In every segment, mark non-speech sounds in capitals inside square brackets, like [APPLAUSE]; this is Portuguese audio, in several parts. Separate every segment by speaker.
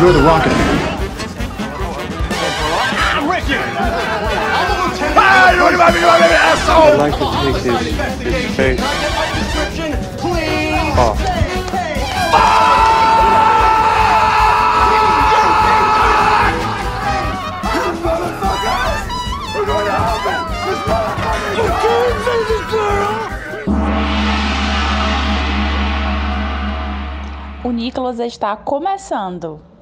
Speaker 1: You're the Rocket Man.
Speaker 2: I'd like to take his, his face off.
Speaker 3: O Nicolas está começando.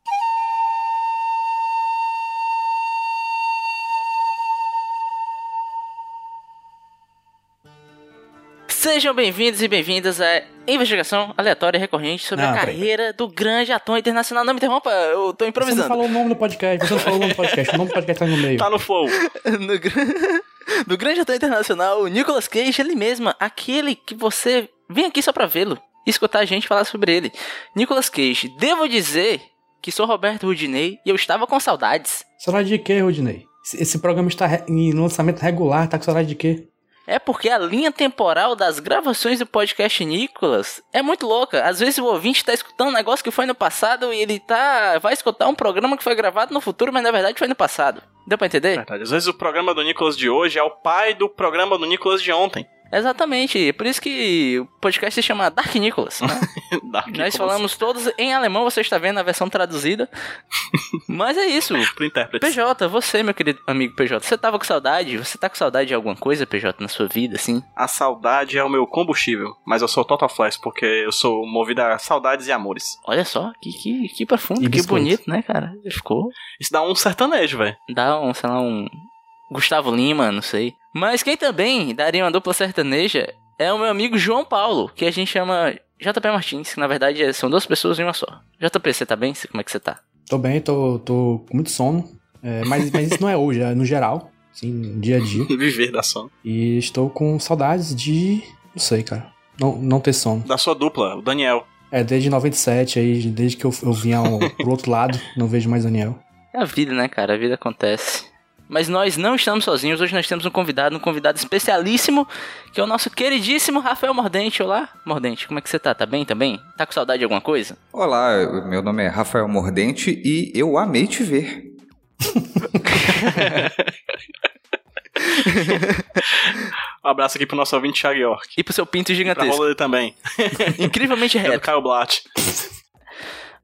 Speaker 4: Sejam bem-vindos e bem-vindas à investigação aleatória e recorrente sobre
Speaker 5: Não,
Speaker 4: a
Speaker 5: peraí.
Speaker 4: carreira do grande ator internacional. Não me interrompa, eu tô
Speaker 5: Você
Speaker 4: improvisando.
Speaker 5: não falou o nome do podcast, você não falou o nome do podcast, o nome do podcast tá no meio.
Speaker 6: Tá no flow. [LAUGHS]
Speaker 4: no, gr- [LAUGHS] do grande ator internacional, o Nicolas Cage, ele mesmo, aquele que você vem aqui só pra vê-lo e escutar a gente falar sobre ele. Nicolas Cage, devo dizer que sou Roberto Rudinei e eu estava com saudades.
Speaker 5: Saudade de quê, Rodinei? Esse, programa está em lançamento regular, tá com saudade de quê?
Speaker 4: É porque a linha temporal das gravações do podcast Nicolas é muito louca. Às vezes o ouvinte tá escutando um negócio que foi no passado e ele tá. vai escutar um programa que foi gravado no futuro, mas na verdade foi no passado. Deu pra entender?
Speaker 6: Verdade. Às vezes o programa do Nicolas de hoje é o pai do programa do Nicolas de ontem.
Speaker 4: Exatamente. Por isso que o podcast se chama Dark Nicolas. né? [LAUGHS]
Speaker 6: Dark
Speaker 4: Nós
Speaker 6: Nicolas.
Speaker 4: falamos todos em alemão, você está vendo a versão traduzida. [LAUGHS] Mas é isso.
Speaker 6: Pro intérprete.
Speaker 4: PJ, você, meu querido amigo PJ, você tava com saudade? Você tá com saudade de alguma coisa, PJ, na sua vida, assim?
Speaker 6: A saudade é o meu combustível, mas eu sou Total Flash porque eu sou movido a saudades e amores.
Speaker 4: Olha só, que, que, que profundo,
Speaker 5: E
Speaker 4: que
Speaker 5: biscoito.
Speaker 4: bonito, né, cara? Ficou.
Speaker 6: Isso dá um sertanejo, velho.
Speaker 4: Dá um, sei lá, um. Gustavo Lima, não sei. Mas quem também daria uma dupla sertaneja é o meu amigo João Paulo, que a gente chama JP Martins, que na verdade é- são duas pessoas em uma só. JP, você tá bem? Como é que você tá?
Speaker 5: Tô bem, tô, tô com muito sono, é, mas, mas isso não é hoje, é no geral, assim, no dia a dia. [LAUGHS]
Speaker 6: Viver da sono.
Speaker 5: E estou com saudades de. não sei, cara. Não, não ter sono.
Speaker 6: Da sua dupla, o Daniel.
Speaker 5: É, desde 97 aí, desde que eu, eu vim ao, pro outro lado, não vejo mais Daniel.
Speaker 4: É a vida, né, cara? A vida acontece. Mas nós não estamos sozinhos. Hoje nós temos um convidado, um convidado especialíssimo, que é o nosso queridíssimo Rafael Mordente. Olá, Mordente, como é que você tá? Tá bem também? Tá com saudade de alguma coisa?
Speaker 7: Olá, meu nome é Rafael Mordente e eu amei te ver. [LAUGHS]
Speaker 6: Um abraço aqui pro nosso ouvinte Thiago York.
Speaker 4: E pro seu pinto
Speaker 6: Pra
Speaker 4: gigantesco.
Speaker 6: rola dele também.
Speaker 4: Incrivelmente [LAUGHS]
Speaker 6: É do
Speaker 4: reto.
Speaker 6: Caio Blatt.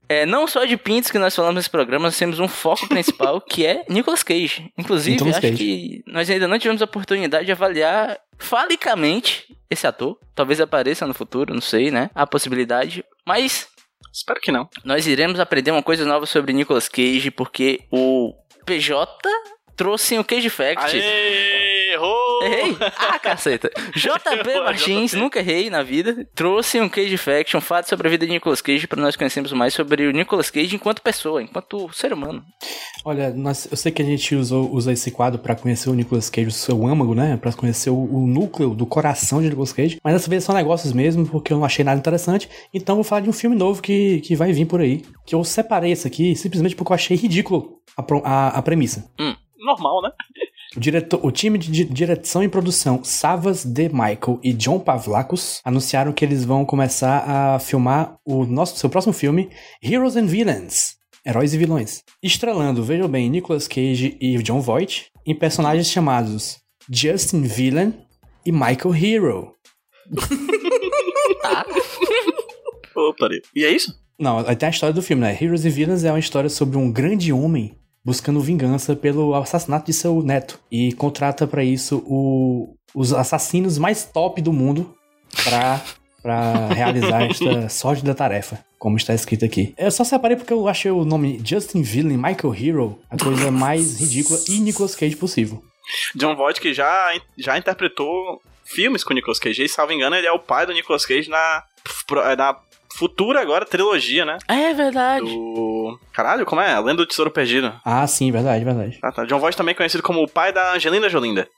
Speaker 4: É, não só de pintos que nós falamos nesse programa, nós temos um foco principal [LAUGHS] que é Nicolas Cage. Inclusive,
Speaker 5: Nicolas
Speaker 4: acho
Speaker 5: Cage.
Speaker 4: que nós ainda não tivemos a oportunidade de avaliar falicamente esse ator. Talvez apareça no futuro, não sei, né? Há possibilidade. Mas
Speaker 6: Espero que não.
Speaker 4: nós iremos aprender uma coisa nova sobre Nicolas Cage, porque o PJ trouxe o Cage Fact.
Speaker 6: Aê, errou!
Speaker 4: Errei? Ah, caceta. [LAUGHS] JP Martins, nunca errei na vida, trouxe um Cage Fact, um fato sobre a vida de Nicolas Cage para nós conhecermos mais sobre o Nicolas Cage enquanto pessoa, enquanto ser humano.
Speaker 5: Olha, nós, eu sei que a gente usou, usa esse quadro pra conhecer o Nicolas Cage, o seu âmago, né? Pra conhecer o, o núcleo do coração de Nicolas Cage. Mas dessa vez são negócios mesmo, porque eu não achei nada interessante. Então eu vou falar de um filme novo que, que vai vir por aí. Que eu separei esse aqui simplesmente porque eu achei ridículo a, a, a premissa.
Speaker 6: Normal, né?
Speaker 5: O, diretor, o time de di- direção e produção Savas De Michael e John Pavlakos anunciaram que eles vão começar a filmar o nosso seu próximo filme, Heroes and Villains. Heróis e Vilões. Estrelando, vejam bem, Nicolas Cage e John Voight em personagens chamados Justin Villain e Michael Hero. [LAUGHS]
Speaker 6: Peraí. E é isso?
Speaker 5: Não, tem a história do filme, né? Heroes and Villains é uma história sobre um grande homem buscando vingança pelo assassinato de seu neto e contrata pra isso o- os assassinos mais top do mundo pra, pra [LAUGHS] realizar esta sorte da tarefa, como está escrito aqui. Eu só separei porque eu achei o nome Justin Villain Michael Hero a coisa mais ridícula e Nicolas Cage possível.
Speaker 6: John Voight que já, já interpretou filmes com Nicolas Cage. E, salvo engano, ele é o pai do Nicolas Cage na, na futura agora trilogia, né?
Speaker 4: É verdade.
Speaker 6: Do... Caralho, como é? A Lenda do Tesouro Perdido.
Speaker 5: Ah, sim, verdade, verdade.
Speaker 6: Ah, tá. John Voight também conhecido como o pai da Angelina Jolinda.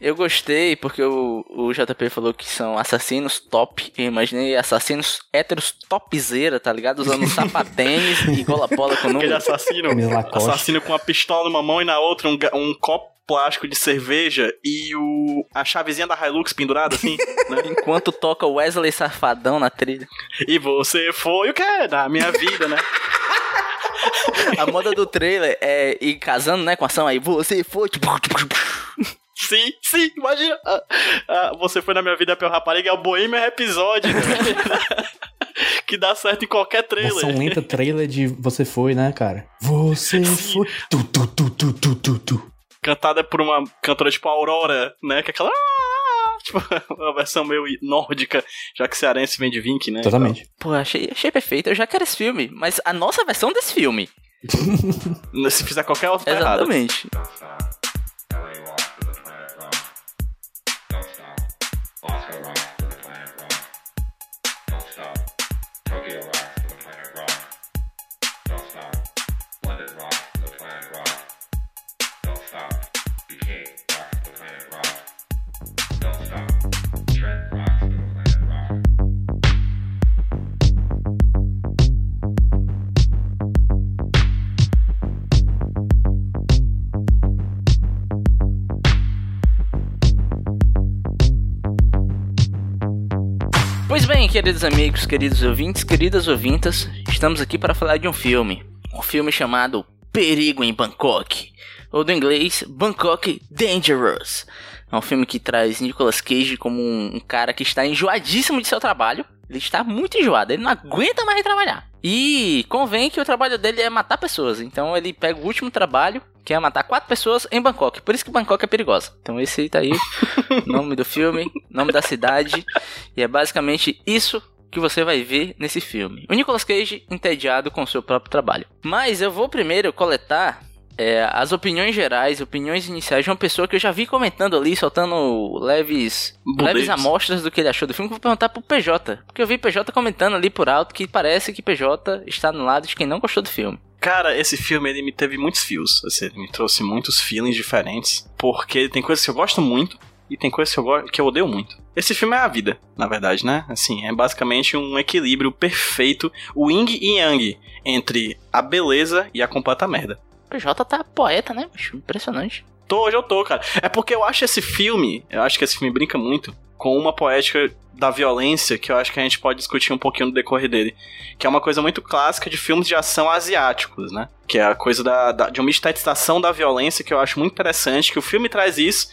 Speaker 4: Eu gostei porque o, o JP falou que são assassinos top. Eu imaginei assassinos héteros topzera, tá ligado? Usando [LAUGHS] sapatênis e gola pola com
Speaker 6: Aquele
Speaker 4: número.
Speaker 6: assassino.
Speaker 5: Camisa Lacoste.
Speaker 6: assassino com uma pistola numa mão e na outra um, um copo plástico de cerveja e o a chavezinha da Hilux pendurada assim, [LAUGHS] né?
Speaker 4: Enquanto toca o Wesley Safadão na trilha.
Speaker 6: E você foi o que é da minha vida, né? [LAUGHS]
Speaker 4: A moda do trailer é ir casando, né, com a ação aí. Você foi. tipo, [LAUGHS]
Speaker 6: Sim, sim, imagina. Ah, ah, você foi na minha vida, Pel Rapariga, é o Bohemian Episódio. que dá certo em qualquer trailer.
Speaker 5: Versão lenta trailer de Você Foi, né, cara? Você foi. Tu, tu, tu, tu, tu, tu, tu.
Speaker 6: Cantada por uma cantora tipo Aurora, né? Que é aquela. "Ah", Tipo, [LAUGHS] uma versão meio nórdica, já que cearense vem de Vink, né?
Speaker 5: Totalmente.
Speaker 4: Pô, achei, achei perfeito. Eu já quero esse filme. Mas a nossa versão desse filme. [LAUGHS]
Speaker 6: Se fizer qualquer outra, tá errado.
Speaker 4: Exatamente. Pois queridos amigos, queridos ouvintes, queridas ouvintas, estamos aqui para falar de um filme. Um filme chamado Perigo em Bangkok. Ou do inglês, Bangkok Dangerous. É um filme que traz Nicolas Cage como um, cara que está enjoadíssimo de seu trabalho. Ele está muito enjoado, ele não aguenta mais trabalhar. E convém que o trabalho dele é matar pessoas. Então ele pega o último trabalho, que é matar quatro pessoas em Bangkok. Por isso que Bangkok é perigosa. Então esse aí tá aí, [LAUGHS] nome do filme, nome da cidade. E é basicamente isso que você vai ver nesse filme. O Nicolas Cage entediado com o seu próprio trabalho. Mas eu vou primeiro coletar é, as opiniões gerais, opiniões iniciais de uma pessoa que eu já vi comentando ali, soltando leves,
Speaker 6: Budeiros.
Speaker 4: leves amostras do que ele achou do filme. que eu Vou perguntar pro PJ. Porque eu vi PJ comentando ali por alto que parece que PJ está no lado de quem não gostou do filme.
Speaker 6: Cara, esse filme ele me teve muitos fios. Assim, ele me trouxe muitos feelings diferentes. Porque tem coisas que eu gosto muito e tem coisas que eu, que eu odeio muito. Esse filme é a vida, na verdade, né? Assim, é basicamente um equilíbrio perfeito, o yin e yang, entre a beleza e a completa merda.
Speaker 4: PJ tá poeta, né, bicho? Impressionante.
Speaker 6: Tô, hoje eu tô, cara. É porque eu acho esse filme, eu acho que esse filme brinca muito com uma poética da violência que eu acho que a gente pode discutir um pouquinho no decorrer dele. Que é uma coisa muito clássica de filmes de ação asiáticos, né? Que é a coisa da, da- de uma estetização da violência que eu acho muito interessante, que o filme traz isso,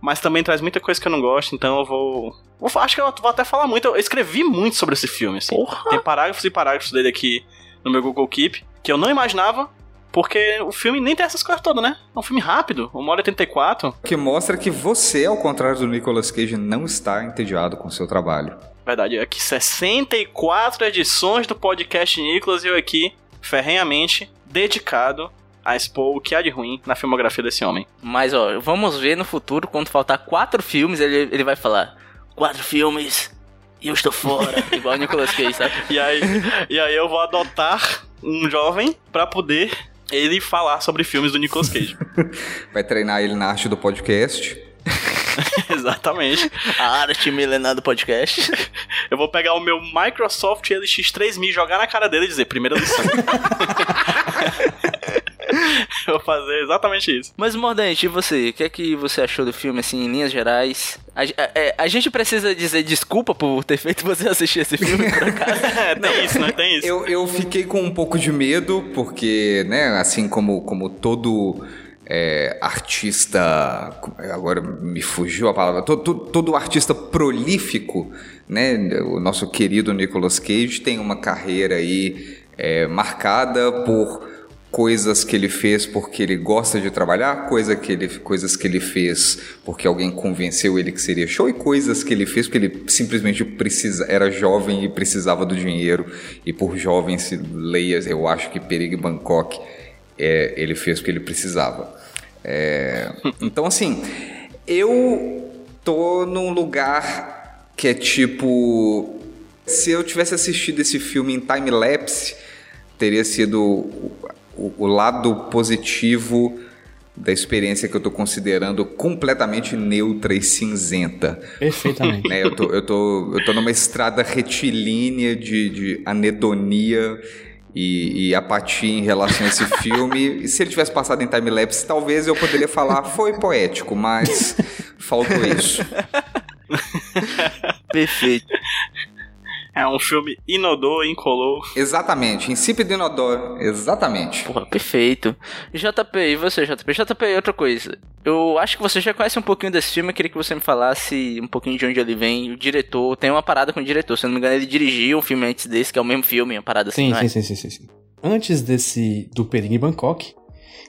Speaker 6: mas também traz muita coisa que eu não gosto, então eu vou. vou acho que eu vou até falar muito. Eu escrevi muito sobre esse filme, assim.
Speaker 4: Porra!
Speaker 6: Tem parágrafos e parágrafos dele aqui no meu Google Keep, que eu não imaginava, porque o filme nem tem essas coisas todas, né? É um filme rápido, 1 hora e 84.
Speaker 7: Que mostra que você, ao contrário do Nicolas Cage, não está entediado com o seu trabalho.
Speaker 6: Verdade, é aqui 64 edições do podcast Nicolas e eu aqui, ferrenhamente, dedicado a expor o que há de ruim na filmografia desse homem.
Speaker 4: Mas, ó, vamos ver no futuro, quando faltar quatro filmes, ele, ele vai falar: quatro filmes e eu estou fora. [LAUGHS] Igual o Nicolas Cage, sabe?
Speaker 6: E aí, e aí eu vou adotar um jovem pra poder ele falar sobre filmes do Nicolas Cage. [LAUGHS]
Speaker 7: Vai treinar ele na arte do podcast. [LAUGHS]
Speaker 6: Exatamente.
Speaker 4: A arte milenar do podcast.
Speaker 6: Eu vou pegar o meu Microsoft LX3000, jogar na cara dele e dizer, primeira lição. [LAUGHS] eu [LAUGHS] vou fazer exatamente isso.
Speaker 4: Mas, Mordente, e você? O que é que você achou do filme, assim, em linhas gerais? A, a- é, a gente precisa dizer desculpa por ter feito você assistir esse filme, por acaso? [LAUGHS]
Speaker 6: É, tem isso, né? Tem isso.
Speaker 7: Eu, eu fiquei com um pouco de medo, porque, né, assim como, como todo é, artista. Agora me fugiu a palavra. Todo, todo, todo artista prolífico, né? O nosso querido Nicolas Cage tem uma carreira aí é, marcada por coisas que ele fez porque ele gosta de trabalhar, coisa que ele, coisas que ele fez porque alguém convenceu ele que seria show e coisas que ele fez porque ele simplesmente precisa, era jovem e precisava do dinheiro e por jovem se leia, eu acho que Perigo em Bangkok é, ele fez porque ele precisava. É, [LAUGHS] então assim, eu tô num lugar que é tipo se eu tivesse assistido esse filme em time lapse teria sido o, lado positivo da experiência que eu tô considerando completamente neutra e cinzenta.
Speaker 5: Perfeitamente.
Speaker 7: né? [LAUGHS] Eu, tô, eu, tô, eu tô numa estrada retilínea de, de anedonia e, e apatia em relação a esse [LAUGHS] filme. E se ele tivesse passado em time-lapse, talvez eu poderia falar foi poético, mas faltou isso. [LAUGHS]
Speaker 4: Perfeito.
Speaker 6: É um filme inodor, incolor.
Speaker 7: Exatamente, insípido inodoro. Exatamente.
Speaker 4: Porra, perfeito. JP, e você, JP? JP, outra coisa. Eu acho que você já conhece um pouquinho desse filme, eu queria que você me falasse um pouquinho de onde ele vem. O diretor, tem uma parada com o diretor, se eu não me engano, ele dirigiu um filme antes desse, que é o mesmo filme, uma parada assim,
Speaker 5: Sim,
Speaker 4: não é?
Speaker 5: sim, sim, sim, sim, sim. Antes desse do Perigo em Bangkok,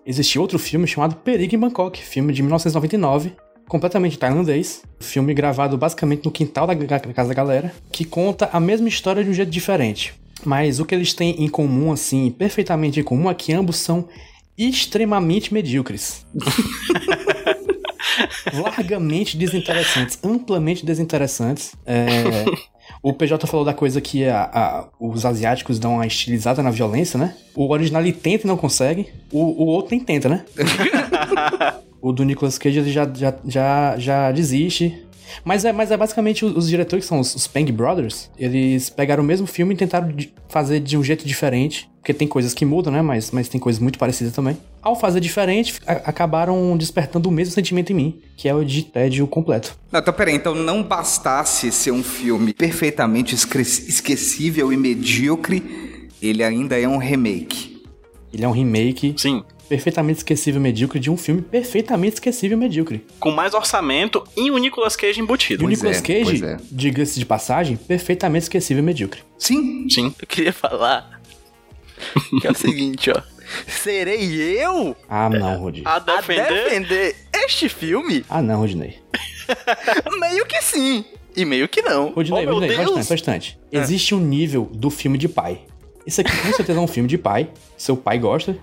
Speaker 5: existia outro filme chamado Perigo em Bangkok, filme de 1999, completamente tailandês, filme gravado basicamente no quintal da, da casa da galera, que conta a mesma história de um jeito diferente. Mas o que eles têm em comum, assim, perfeitamente em comum, é que ambos são extremamente medíocres. [LAUGHS] Largamente desinteressantes, amplamente desinteressantes. É, [LAUGHS] o PJ falou da coisa que a- a- os asiáticos dão uma estilizada na violência, né? O original ele tenta e não consegue. O, o outro nem tenta, né? [LAUGHS] o do Nicolas Cage ele já, já, já, já desiste. Mas é, mas é basicamente os, os diretores, que são os, os Peng Brothers, eles pegaram o mesmo filme e tentaram de- fazer de um jeito diferente. Porque tem coisas que mudam, né? Mas, mas tem coisas muito parecidas também. Ao fazer diferente, a- acabaram despertando o mesmo sentimento em mim, que é o de tédio completo.
Speaker 7: Não, então peraí, então não bastasse ser um filme perfeitamente esque- esquecível e medíocre, ele ainda é um remake.
Speaker 5: Ele é um remake
Speaker 6: Sim.
Speaker 5: Perfeitamente esquecível e medíocre de um filme perfeitamente esquecível e medíocre.
Speaker 6: Com mais orçamento e o Nicolas Cage
Speaker 5: E
Speaker 6: embutido.
Speaker 5: o
Speaker 7: Pois
Speaker 5: Nicolas
Speaker 7: é,
Speaker 5: Cage,
Speaker 7: é.
Speaker 5: diga-se de passagem, perfeitamente esquecível e medíocre.
Speaker 7: Sim,
Speaker 6: Sim.
Speaker 4: Eu queria falar que é o seguinte, ó. Serei eu
Speaker 5: Ah, não, Rodney.
Speaker 6: A
Speaker 4: a
Speaker 6: defender.
Speaker 4: defender este filme?
Speaker 5: Ah, não, Rodney. [LAUGHS]
Speaker 4: Meio que sim. E meio que não.
Speaker 5: Rodney,
Speaker 6: Oh,
Speaker 5: Rodney, só um
Speaker 6: Deus!
Speaker 5: instante, só um instante. Existe um nível do filme de pai. Isso aqui com certeza é um filme de pai. Seu pai gosta.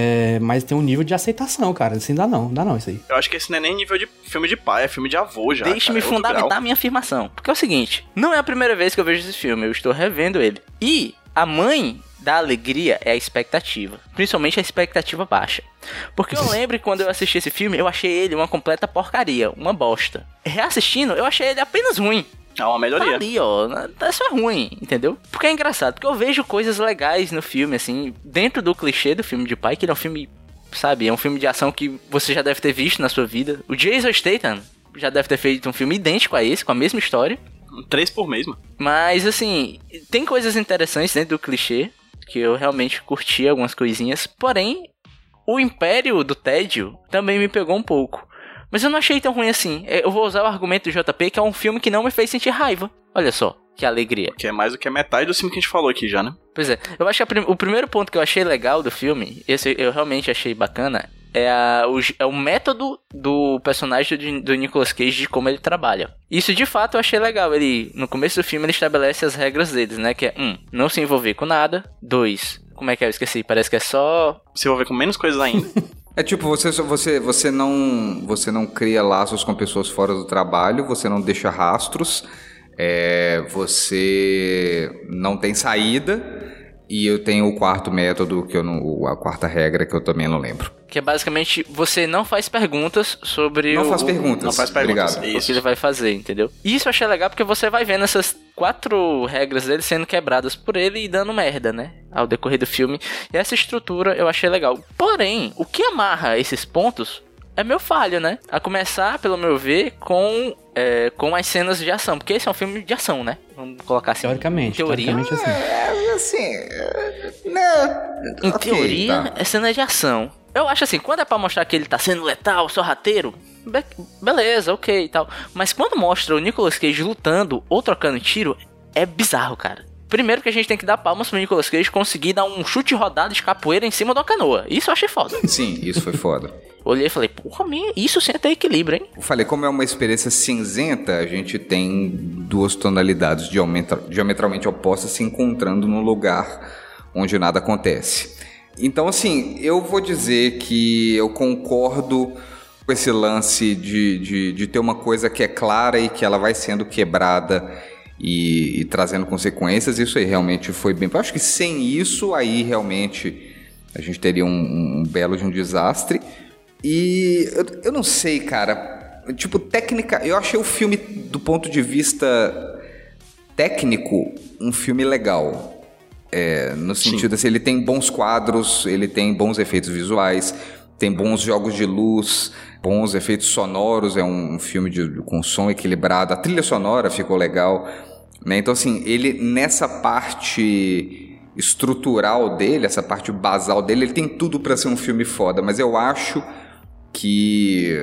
Speaker 5: É, mas tem um nível de aceitação, cara. Assim, dá não, dá não isso aí.
Speaker 6: Eu acho que esse não é nem nível de filme de pai, é filme de avô já.
Speaker 4: Deixe-me
Speaker 6: é
Speaker 4: fundamentar
Speaker 6: grau.
Speaker 4: minha afirmação. Porque é o seguinte: não é a primeira vez que eu vejo esse filme, eu estou revendo ele. E a mãe da alegria é a expectativa. Principalmente a expectativa baixa. Porque eu [LAUGHS] lembro que quando eu assisti esse filme, eu achei ele uma completa porcaria, uma bosta. Reassistindo, eu achei ele apenas ruim.
Speaker 6: É uma
Speaker 4: Tá
Speaker 6: melhoria.
Speaker 4: ali, ó. É só ruim, entendeu? Porque é engraçado, porque eu vejo coisas legais no filme, assim, dentro do clichê do filme de pai, que ele é um filme, sabe, é um filme de ação que você já deve ter visto na sua vida. O Jason Statham já deve ter feito um filme idêntico a esse, com a mesma história.
Speaker 6: Três por mês, mano.
Speaker 4: Mas, assim, tem coisas interessantes dentro do clichê, que eu realmente curti algumas coisinhas. Porém, o Império do Tédio também me pegou um pouco. Mas eu não achei tão ruim assim. É, Eu vou usar o argumento do JP, que é um filme que não me fez sentir raiva. Olha só, que alegria.
Speaker 6: Que é mais do que a metade do filme que a gente falou aqui já, né?
Speaker 4: Pois é, eu acho que prim- o primeiro ponto que eu achei legal do filme, esse eu realmente achei bacana, é, a- o, é o método do personagem do, do Nicolas Cage de como ele trabalha. Isso de fato eu achei legal. Ele, no começo do filme, ele estabelece as regras deles, né? Que é, um, não se envolver com nada. Dois, como é que é? Eu esqueci, parece que é só.
Speaker 6: Se envolver com menos coisas ainda. [LAUGHS]
Speaker 7: É tipo, você, você, você, não, você não cria laços com pessoas fora do trabalho, você não deixa rastros, é, você não tem saída, e eu tenho o quarto método, que eu não, a quarta regra que eu também não lembro.
Speaker 4: Que é basicamente você não faz perguntas sobre
Speaker 7: Não
Speaker 4: o,
Speaker 7: faz perguntas.
Speaker 6: não faz perguntas.
Speaker 7: Obrigado.
Speaker 4: o que ele vai fazer, entendeu? E isso eu achei legal porque você vai vendo essas quatro regras dele sendo quebradas por ele e dando merda, né? Ao decorrer do filme. E essa estrutura eu achei legal. Porém, o que amarra esses pontos é meu falho, né? A começar, pelo meu ver, com, é, com as cenas de ação. Porque esse é um filme de ação, né? Vamos colocar assim.
Speaker 5: Teoricamente,
Speaker 4: Em teoria.
Speaker 5: teoricamente assim.
Speaker 7: É, assim, né...
Speaker 4: Em
Speaker 7: ok,
Speaker 4: teoria,
Speaker 7: tá.
Speaker 4: é cena de ação. Eu acho assim, quando é pra mostrar que ele tá sendo letal, sorrateiro, be- beleza, ok e tal. Mas quando mostra o Nicolas Cage lutando ou trocando tiro, é bizarro, cara. Primeiro que a gente tem que dar palmas pro Nicolas Cage conseguir dar um chute rodado de capoeira em cima de uma canoa. Isso eu achei foda.
Speaker 7: Sim, isso foi foda.
Speaker 4: Olhei e falei, porra, minha, isso sim é ter equilíbrio, hein?
Speaker 7: Eu falei, como é uma experiência cinzenta, a gente tem duas tonalidades diametra- diametralmente opostas se encontrando num lugar onde nada acontece. Então, assim, eu vou dizer que eu concordo com esse lance de, de, de ter uma coisa que é clara e que ela vai sendo quebrada e, e trazendo consequências. Isso aí realmente foi bem. Eu acho que sem isso, aí realmente a gente teria um, um belo de um desastre. E eu, eu não sei, cara. Tipo, técnica. Eu achei o filme, do ponto de vista técnico, um filme legal. É, no sentido assim, ele tem bons quadros, ele tem bons efeitos visuais, tem bons jogos de luz, bons efeitos sonoros. É um, um filme de, com som equilibrado. A trilha sonora ficou legal. Né? Então, assim, ele nessa parte estrutural dele, essa parte basal dele, ele tem tudo para ser um filme foda, mas eu acho que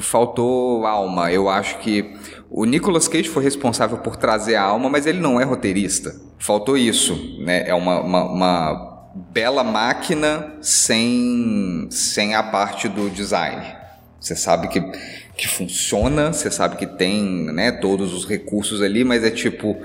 Speaker 7: faltou alma. Eu acho que o Nicolas Cage foi responsável por trazer a alma, mas ele não é roteirista. Faltou isso, né? É uma, uma, uma bela máquina sem, sem a parte do design. Você sabe que, que funciona, você sabe que tem né, todos os recursos ali, mas é tipo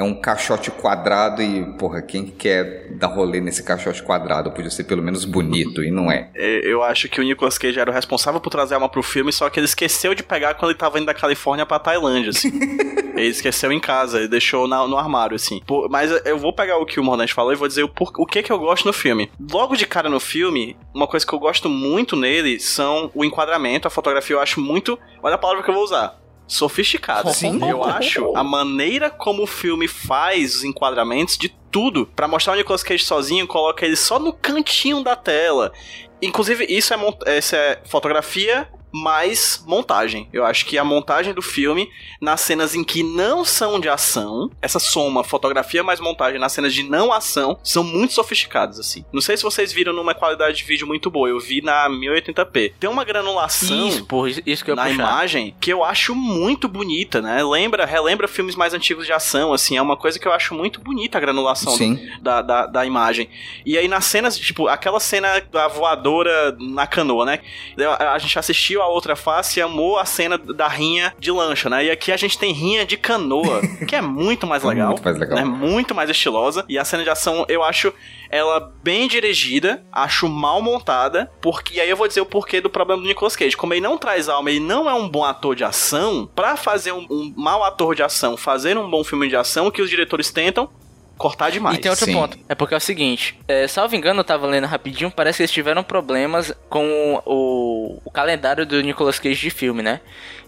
Speaker 7: é um caixote quadrado e, porra, quem quer dar rolê nesse caixote quadrado podia ser pelo menos bonito, e não é.
Speaker 6: É, Eu acho que o Nicolas Cage era o responsável por trazer a alma pro filme, só que ele esqueceu de pegar quando ele tava indo da Califórnia pra Tailândia, assim. [LAUGHS] ele esqueceu em casa, ele deixou na- no armário, assim. Pô, mas eu vou pegar o que o Mordente falou e vou dizer o, por- o que que eu gosto no filme. Logo de cara no filme, uma coisa que eu gosto muito nele são o enquadramento, a fotografia eu acho muito... Olha a palavra que eu vou usar. Sofisticada. [LAUGHS]
Speaker 7: Sim.
Speaker 6: Eu acho a maneira como o filme faz os enquadramentos de tudo. Pra mostrar o Nicolas Cage sozinho, coloca ele só no cantinho da tela. Inclusive, isso é, essa é fotografia mais montagem. Eu acho que a montagem do filme, nas cenas em que não são de ação, essa soma fotografia mais montagem nas cenas de não ação, são muito sofisticadas, assim. Não sei se vocês viram numa qualidade de vídeo muito boa, eu vi na 1080p. Tem uma granulação
Speaker 4: Isso, porra, isso- que eu
Speaker 6: na
Speaker 4: puxar.
Speaker 6: imagem que eu acho muito bonita, né? Lembra, relembra filmes mais antigos de ação, assim, é uma coisa que eu acho muito bonita a granulação
Speaker 7: Sim.
Speaker 6: da, da, da imagem. E aí nas cenas, tipo, aquela cena da voadora na canoa, né? A, a gente assistiu a outra face e amou a cena da rinha de lancha, né? E aqui a gente tem rinha de canoa, [LAUGHS] que é muito mais legal.
Speaker 7: Muito mais legal.
Speaker 6: Né? Muito mais estilosa. E a cena de ação, eu acho ela bem dirigida, acho mal montada, porque e aí eu vou dizer o porquê do problema do Nicolas Cage. Como ele não traz alma, ele não é um bom ator de ação, pra fazer um, um mau ator de ação, fazer um bom filme de ação, o que os diretores tentam cortar demais.
Speaker 4: E tem outro
Speaker 7: Sim.
Speaker 4: ponto. É porque é o seguinte, é, salvo engano, eu tava lendo rapidinho, parece que eles tiveram problemas com o, o calendário do Nicolas Cage de filme, né?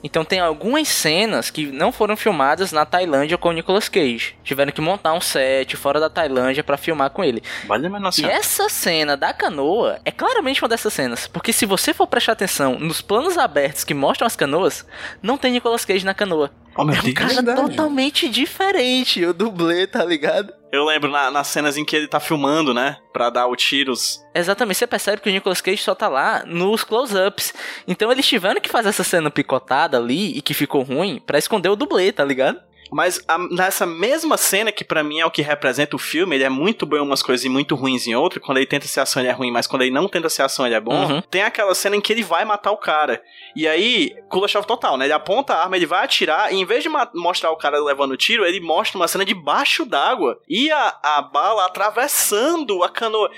Speaker 4: Então tem algumas cenas que não foram filmadas na Tailândia com o Nicolas Cage. Tiveram que montar um set fora da Tailândia pra filmar com ele.
Speaker 6: Vale
Speaker 4: E essa cena da canoa é claramente uma dessas cenas. Porque se você for prestar atenção nos planos abertos que mostram as canoas, não tem Nicolas Cage na canoa.
Speaker 6: Oh,
Speaker 4: É um cara
Speaker 7: verdade.
Speaker 4: totalmente diferente, o dublê, tá ligado?
Speaker 6: Eu lembro na- nas cenas em que ele tá filmando, né? Pra dar o tiros.
Speaker 4: Exatamente, você percebe que o Nicolas Cage só tá lá nos close-ups. Então eles tiveram que fazer essa cena picotada ali e que ficou ruim pra esconder o dublê, tá ligado?
Speaker 6: Mas a- nessa mesma cena, que pra mim é o que representa o filme, ele é muito bom em umas coisas e muito ruins em outras. Quando ele tenta ser ação, ele é ruim, mas quando ele não tenta ser ação, ele é bom.
Speaker 4: Uhum.
Speaker 6: Tem aquela cena em que ele vai matar o cara. E aí, Kuleshov total, né? Ele aponta a arma, ele vai atirar, e em vez de mostrar o cara levando o tiro, ele mostra uma cena debaixo d'água. E a, a bala atravessando a canoa.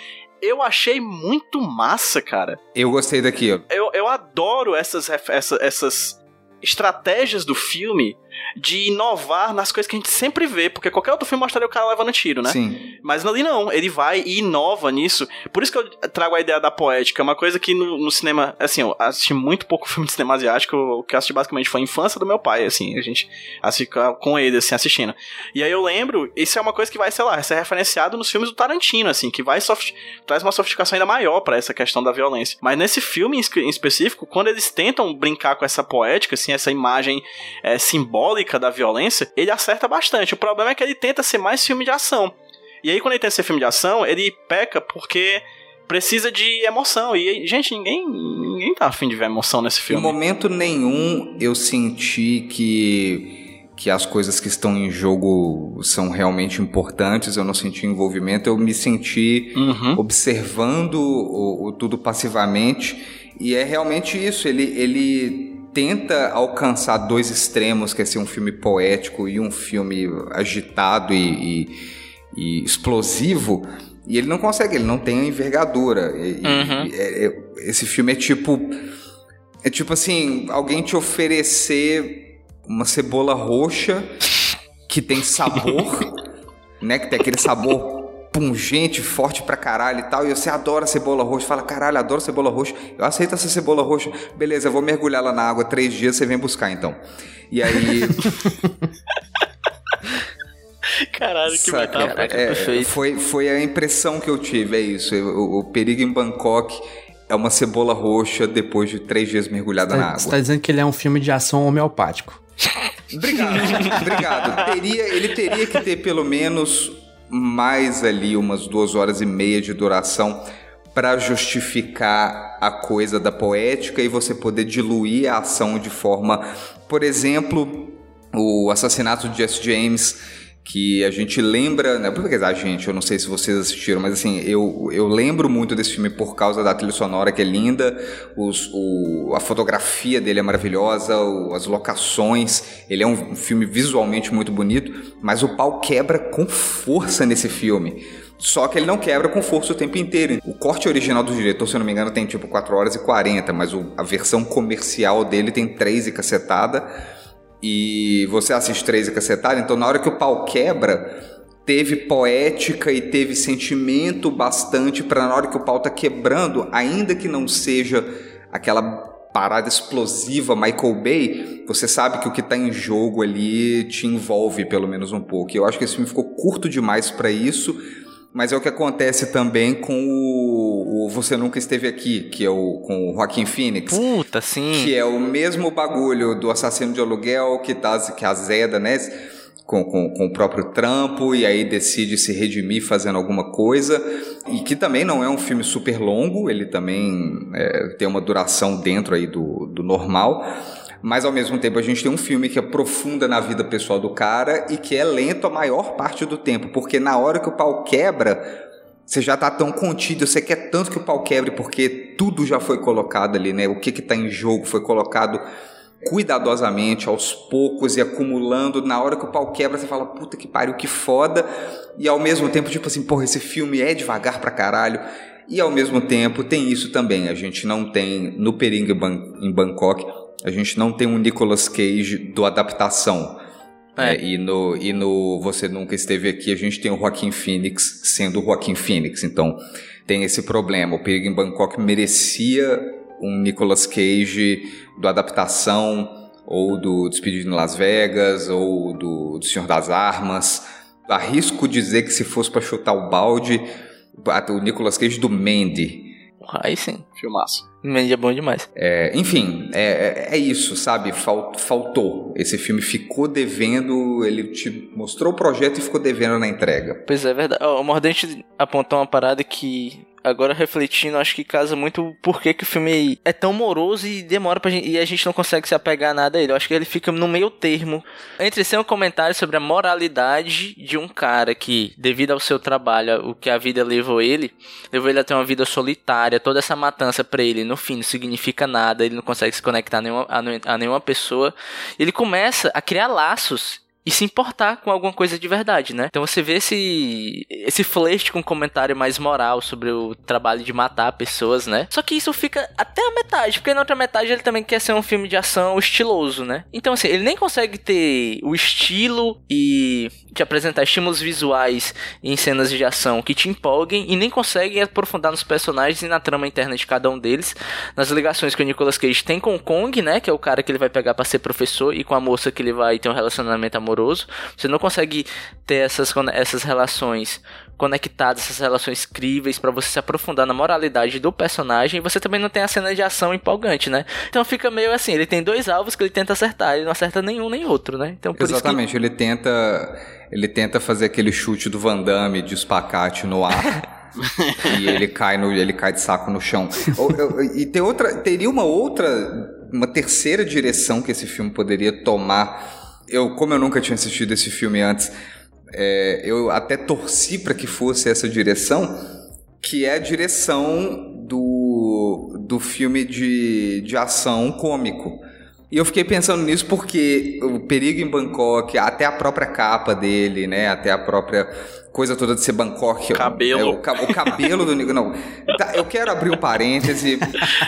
Speaker 6: Eu achei muito massa, cara.
Speaker 7: Eu gostei daqui, ó.
Speaker 6: Eu, eu adoro essas, essa- essas estratégias do filme de inovar nas coisas que a gente sempre vê, porque qualquer outro filme mostraria o cara levando tiro, né?
Speaker 7: Sim.
Speaker 6: Mas ali não, ele vai e inova nisso. Por isso que eu trago a ideia da poética. É uma coisa que no, no cinema, assim, eu assisti muito pouco [LAUGHS] filme de cinema asiático. O que eu assisti basicamente foi a infância do meu pai, assim. A gente assiste com ele, assim, assistindo. E aí eu lembro, isso é uma coisa que vai, sei lá, ser referenciado nos filmes do Tarantino, assim, que vai soft, traz uma sofisticação ainda maior pra essa questão da violência. Mas nesse filme em específico, quando eles tentam brincar com essa poética, assim, essa imagem é, simbólica da violência, ele acerta bastante. O problema é que ele tenta ser mais filme de ação. E aí, quando ele tenta ser filme de ação, ele peca porque precisa de emoção. E, gente, ninguém, ninguém tá afim de ver emoção nesse
Speaker 7: Em
Speaker 6: filme.
Speaker 7: momento nenhum eu senti que, que as coisas que estão em jogo são realmente importantes, eu não senti envolvimento, eu me senti
Speaker 6: Uhum.
Speaker 7: observando o, o tudo passivamente. E é realmente isso, ele, ele tenta alcançar dois extremos, que é ser um filme poético e um filme agitado e, e- e explosivo, e ele não consegue, ele não tem a envergadura. E-
Speaker 4: Uhum.
Speaker 7: é- é- esse filme é tipo. É tipo assim, alguém te oferecer uma cebola roxa que tem sabor, [LAUGHS] né? Que tem aquele sabor pungente, forte pra caralho e tal, e você adora cebola roxa, fala, caralho, adoro cebola roxa, eu aceito essa cebola roxa, beleza, eu vou mergulhar lá na água três dias, você vem buscar então. E aí, [LAUGHS]
Speaker 6: Caralho, que
Speaker 7: saca,
Speaker 6: metáfora.
Speaker 7: é,
Speaker 4: perfeito.
Speaker 7: foi, foi a impressão que eu tive, é isso, o, o perigo em Bangkok é uma cebola roxa depois de três dias mergulhada na
Speaker 5: Tá,
Speaker 7: água.
Speaker 5: você tá dizendo que ele é um filme de ação homeopático.
Speaker 7: Obrigado, obrigado. Teria, ele teria que ter pelo menos mais ali umas duas horas e meia de duração para justificar a coisa da poética e você poder diluir a ação de forma, por exemplo, o assassinato de Jesse James que a gente lembra, né? Porque a gente, eu não sei se vocês assistiram, mas assim, eu, eu lembro muito desse filme por causa da trilha sonora que é linda, os, o, a fotografia dele é maravilhosa, o, as locações, ele é um filme visualmente muito bonito, mas o pau quebra com força nesse filme. Só que ele não quebra com força o tempo inteiro. O corte original do diretor, se eu não me engano, tem tipo 4 horas e 40, mas o, a versão comercial dele tem 3 e cacetada e você assiste três e cacetada, então na hora que o pau quebra, teve poética e teve sentimento bastante para na hora que o pau tá quebrando, ainda que não seja aquela parada explosiva Michael Bay, você sabe que o que tá em jogo ali te envolve pelo menos um pouco. Eu acho que esse filme ficou curto demais para isso mas é o que acontece também com o, o, Você Nunca Esteve Aqui, que é o com o Joaquim Phoenix.
Speaker 4: Puta, sim.
Speaker 7: Que é o mesmo bagulho do assassino de aluguel que, tá, que azeda, né? Com, com, com, o próprio trampo e aí decide se redimir fazendo alguma coisa. E que também não é um filme super longo, ele também é, tem uma duração dentro aí do, do normal mas ao mesmo tempo a gente tem um filme que aprofunda na vida pessoal do cara e que é lento a maior parte do tempo, porque na hora que o pau quebra, você já tá tão contido, você quer tanto que o pau quebre porque tudo já foi colocado ali, né? O que que tá em jogo foi colocado cuidadosamente, aos poucos e acumulando. Na hora que o pau quebra, você fala, puta que pariu, que foda. E ao mesmo tempo, tipo assim, porra, esse filme é devagar pra caralho. E ao mesmo tempo tem isso também. A gente não tem no Perigo em Bangkok a gente não tem um Nicolas Cage do adaptação. É. É, e, no, e no Você Nunca Esteve Aqui, a gente tem o Joaquim Phoenix sendo o Joaquim Phoenix. Então, tem esse problema. O Perigo em Bangkok merecia um Nicolas Cage do adaptação, ou do Despedido em Las Vegas, ou do, do Senhor das Armas. Arrisco dizer que se fosse para chutar o balde, o Nicolas Cage do Mandy.
Speaker 4: Aí sim.
Speaker 6: Filmaço.
Speaker 4: Mandy é bom demais.
Speaker 7: É, enfim, é, é, é isso, sabe? faltou. Esse filme ficou devendo, ele te mostrou o projeto e ficou devendo na entrega.
Speaker 4: Pois é, verdade. O Mordente apontou uma parada que agora refletindo, acho que casa muito por que, que o filme é tão moroso e demora pra gente, e a gente não consegue se apegar a nada a ele. Eu acho que ele fica no meio termo entre ser um comentário sobre a moralidade de um cara que, devido ao seu trabalho, o que a vida levou ele, levou ele a ter uma vida solitária, toda essa matança para ele, no fim, não significa nada, ele não consegue se conectar a nenhuma, a nenhuma pessoa. Ele começa a criar laços e se importar com alguma coisa de verdade, né? Então você vê esse esse flerte com um comentário mais moral sobre o trabalho de matar pessoas, né? Só que isso fica até a metade, porque na outra metade ele também quer ser um filme de ação estiloso, né? Então assim, ele nem consegue ter o estilo e te apresentar estímulos visuais em cenas de ação que te empolguem e nem consegue aprofundar nos personagens e na trama interna de cada um deles, nas ligações que o Nicolas Cage tem com o Kong, né, que é o cara que ele vai pegar para ser professor e com a moça que ele vai ter um relacionamento amoroso amoroso, você não consegue ter essas, essas relações conectadas, essas relações críveis para você se aprofundar na moralidade do personagem, e você também não tem a cena de ação empolgante, né? Então fica meio assim, ele tem dois alvos que ele tenta acertar, ele não acerta nenhum nem outro, né? Então por
Speaker 7: Exatamente,
Speaker 4: que...
Speaker 7: ele tenta ele tenta fazer aquele chute do Van Damme de espacate no ar. [LAUGHS] e ele cai no ele cai de saco no chão. e tem outra teria uma outra uma terceira direção que esse filme poderia tomar eu, como eu nunca tinha assistido esse filme antes, é, eu até torci para que fosse essa direção, que é a direção do, do filme de, de ação cômico. E eu fiquei pensando nisso porque o Perigo em Bangkok, até a própria capa dele, né, até a própria coisa toda de ser Bangkok.
Speaker 6: Cabelo. É,
Speaker 7: o, o, cabelo do Nico. Não. Tá, eu quero abrir um parêntese.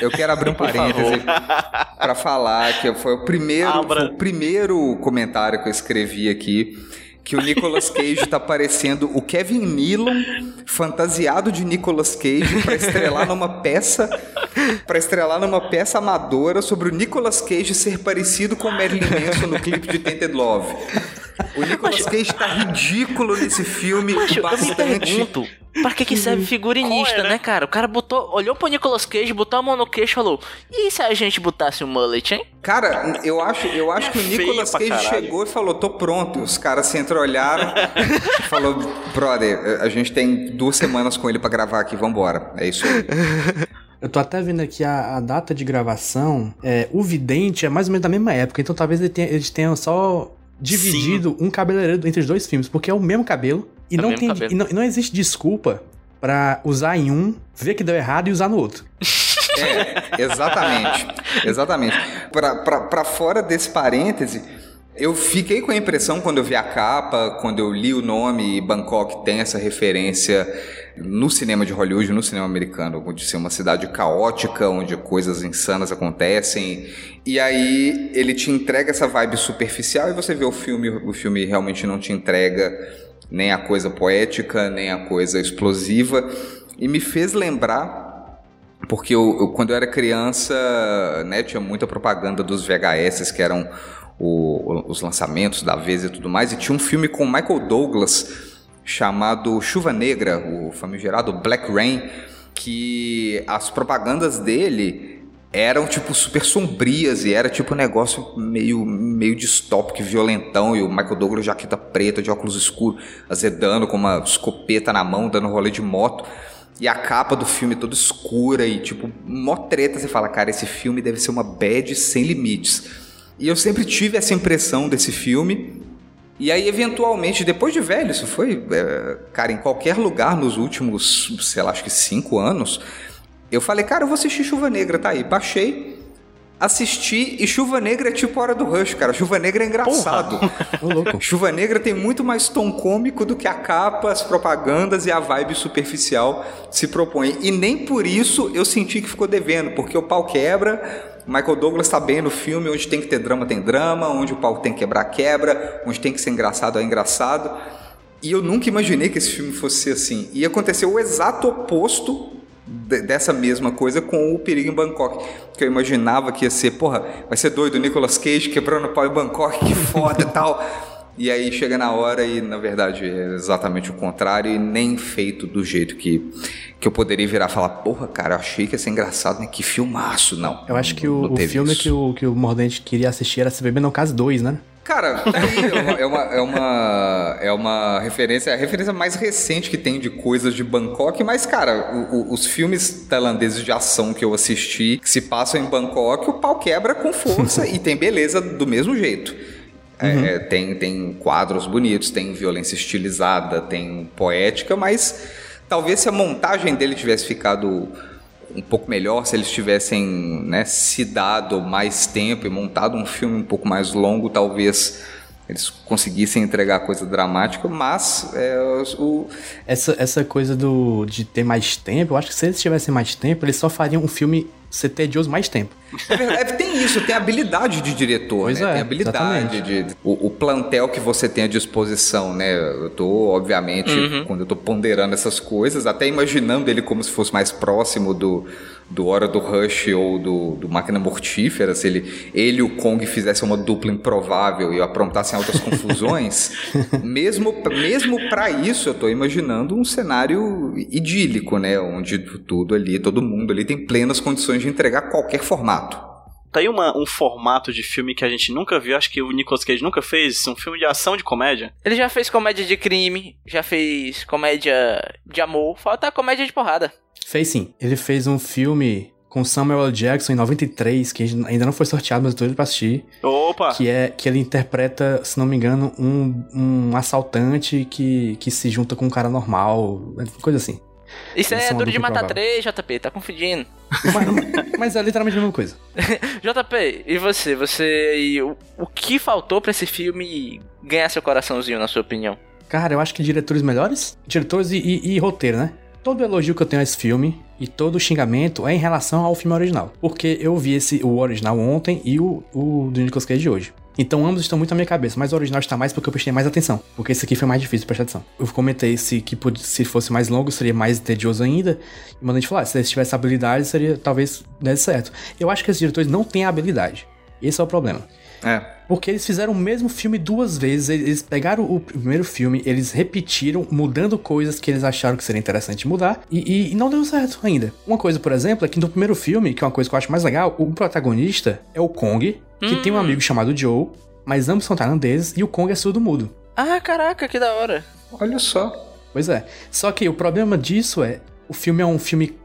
Speaker 7: Eu quero abrir um parêntese para falar que foi o primeiro, foi o primeiro comentário que eu escrevi aqui que o Nicolas Cage tá parecendo o Kevin Nealon fantasiado de Nicolas Cage para estrelar numa peça para estrelar numa peça amadora sobre o Nicolas Cage ser parecido com o Marilyn Manson no clipe de Tainted Love. O Nicolas Cage tá ridículo nesse filme
Speaker 4: Macho,
Speaker 7: bastante.
Speaker 4: Eu me pergunto, Pra que que serve figurinista,
Speaker 6: Qual é, né?
Speaker 4: né, cara? O cara botou, olhou pro Nicolas Cage, botou a mão no queixo e falou: E se a gente botasse o mullet, hein?
Speaker 7: Cara, eu acho, eu acho que o Nicolas Cage
Speaker 6: caralho.
Speaker 7: chegou e falou, tô pronto. Os caras se entreolharam e [LAUGHS] falou, brother, a gente tem duas semanas com ele pra gravar aqui, vambora. É isso aí. [LAUGHS]
Speaker 5: Eu tô até vendo aqui a, a data de gravação. É, o Vidente é mais ou menos da mesma época, então talvez ele tenha- eles tenham só dividido um cabeleireiro entre os dois filmes, porque é o mesmo cabelo e
Speaker 4: o
Speaker 5: não tem e não, e não existe desculpa pra usar em um, ver que deu errado e usar no outro. [LAUGHS]
Speaker 7: É, exatamente. Exatamente. Pra, pra, pra fora desse parêntese, eu fiquei com a impressão quando eu vi a capa, quando eu li o nome, e Bangkok tem essa referência no cinema de Hollywood, no cinema americano, de ser uma cidade caótica, onde coisas insanas acontecem. E aí ele te entrega essa vibe superficial e você vê o filme, o filme realmente não te entrega nem a coisa poética, nem a coisa explosiva. E me fez lembrar porque eu, eu- quando eu era criança, né, tinha muita propaganda dos VHS, que eram o- os lançamentos da vez e tudo mais, e tinha um filme com Michael Douglas chamado Chuva Negra, o famigerado Black Rain, que as propagandas dele eram tipo super sombrias e era tipo um negócio meio, meio distópico, violentão, e o Michael Douglas jaqueta preta, de óculos escuros, azedando com uma escopeta na mão, dando rolê de moto. E a capa do filme toda escura e, tipo, mó treta. Você fala, cara, esse filme deve ser uma bad sem limites. E eu sempre tive essa impressão desse filme. E aí, eventualmente, depois de velho, isso foi, é, cara, em qualquer lugar nos últimos, sei lá, acho que cinco anos, eu falei, cara, eu vou assistir Chuva Negra, tá aí. Baixei, assisti, e Chuva Negra é tipo Hora do Rush, cara. Chuva Negra é engraçado. [LAUGHS] Chuva Negra tem muito mais tom cômico do que a capa, as propagandas e a vibe superficial se propõe. E nem por isso eu senti que ficou devendo, porque o pau quebra. Michael Douglas tá bem no filme, onde tem que ter drama, tem drama, onde o pau tem que quebrar, quebra, onde tem que ser engraçado, é engraçado. E eu nunca imaginei que esse filme fosse ser assim. E aconteceu o exato oposto dessa mesma coisa com o Perigo em Bangkok. Que eu imaginava que ia ser, porra, vai ser doido, o Nicolas Cage quebrando o pau em Bangkok, que foda e tal. E aí chega na hora e, na verdade, é exatamente o contrário e nem feito do jeito que, que eu poderia virar e falar, porra, cara, eu achei que ia ser engraçado, né? Que filmaço, não.
Speaker 5: Eu acho que
Speaker 7: Não-
Speaker 5: o,
Speaker 7: não
Speaker 5: o filme
Speaker 7: isso.
Speaker 5: que o, que o Mordente queria assistir era CBB no caso 2, né?
Speaker 7: Cara, [LAUGHS] é uma, é, uma, é, uma, é uma referência, a referência mais recente que tem de coisas de Bangkok, mas, cara, o- o- os filmes tailandeses de ação que eu assisti, que se passam em Bangkok, o pau quebra com força [LAUGHS] e tem beleza do mesmo jeito. É, tem, tem quadros bonitos, tem violência estilizada, tem poética, mas talvez se a montagem dele tivesse ficado um pouco melhor, se eles tivessem né, se dado mais tempo e montado um filme um pouco mais longo, talvez eles conseguissem entregar coisa dramática, mas é, o,
Speaker 5: Essa, essa coisa do, de ter mais tempo, eu acho que se eles tivessem mais tempo, eles só fariam um filme ser tedioso mais tempo.
Speaker 7: É verdade, tem isso, tem habilidade de diretor,
Speaker 5: Pois
Speaker 7: né?
Speaker 5: é,
Speaker 7: tem habilidade de o, o plantel que você tem à disposição, né? Eu tô, obviamente, quando eu tô ponderando essas coisas, até imaginando ele como se fosse mais próximo do, do Hora do Rush ou do, do Máquina Mortífera, se ele, ele e o Kong fizessem uma dupla improvável e aprontassem altas confusões, [LAUGHS] mesmo, mesmo para isso eu tô imaginando um cenário idílico, né? Onde tudo ali, todo mundo ali tem plenas condições de entregar qualquer formato.
Speaker 6: Tá aí uma- um formato de filme que a gente nunca viu, acho que o Nicolas Cage nunca fez, um filme de ação de comédia.
Speaker 4: Ele já fez comédia de crime, já fez comédia de amor, falta comédia de porrada.
Speaker 5: Fez sim. Ele fez um filme com Samuel L. Jackson em 93, que ainda não foi sorteado, mas eu tô doido pra assistir.
Speaker 6: Opa!
Speaker 5: Que é que ele interpreta, se não me engano, um, um assaltante que, que se junta com um cara normal, coisa assim.
Speaker 4: Isso
Speaker 5: Eles
Speaker 4: é duro de matar. 3, JP, tá confundindo.
Speaker 5: Mas, mas é literalmente a mesma coisa. [LAUGHS]
Speaker 4: JP, e você? Você. E o, o que faltou pra esse filme ganhar seu coraçãozinho, na sua opinião?
Speaker 5: Cara, eu acho que diretores melhores? Diretores e, e- e roteiro, né? Todo elogio que eu tenho a esse filme e todo xingamento é em relação ao filme original. Porque eu vi esse, o original ontem e o, o do Nicolas Cage hoje. Então ambos estão muito na minha cabeça, mas o original está mais porque eu prestei mais atenção. Porque esse aqui foi mais difícil de prestar atenção. Eu comentei se, que se fosse mais longo seria mais tedioso ainda. E mandei te falar, se eles tivessem habilidade, seria talvez desse certo. Eu acho que esses diretores não têm habilidade. Esse é o problema.
Speaker 7: É.
Speaker 5: Porque eles fizeram o mesmo filme duas vezes. Eles pegaram o primeiro filme, eles repetiram, mudando coisas que eles acharam que seria interessante mudar, e, e não deu certo ainda. Uma coisa, por exemplo, é que no primeiro filme, que é uma coisa que eu acho mais legal, o protagonista é o Kong, que
Speaker 4: Hum.
Speaker 5: tem um amigo chamado Joe, mas ambos são tailandeses, e o Kong é surdo-mudo.
Speaker 4: Ah, caraca, que da hora.
Speaker 7: Olha só.
Speaker 5: Pois é. Só que o problema disso é, o filme é um filme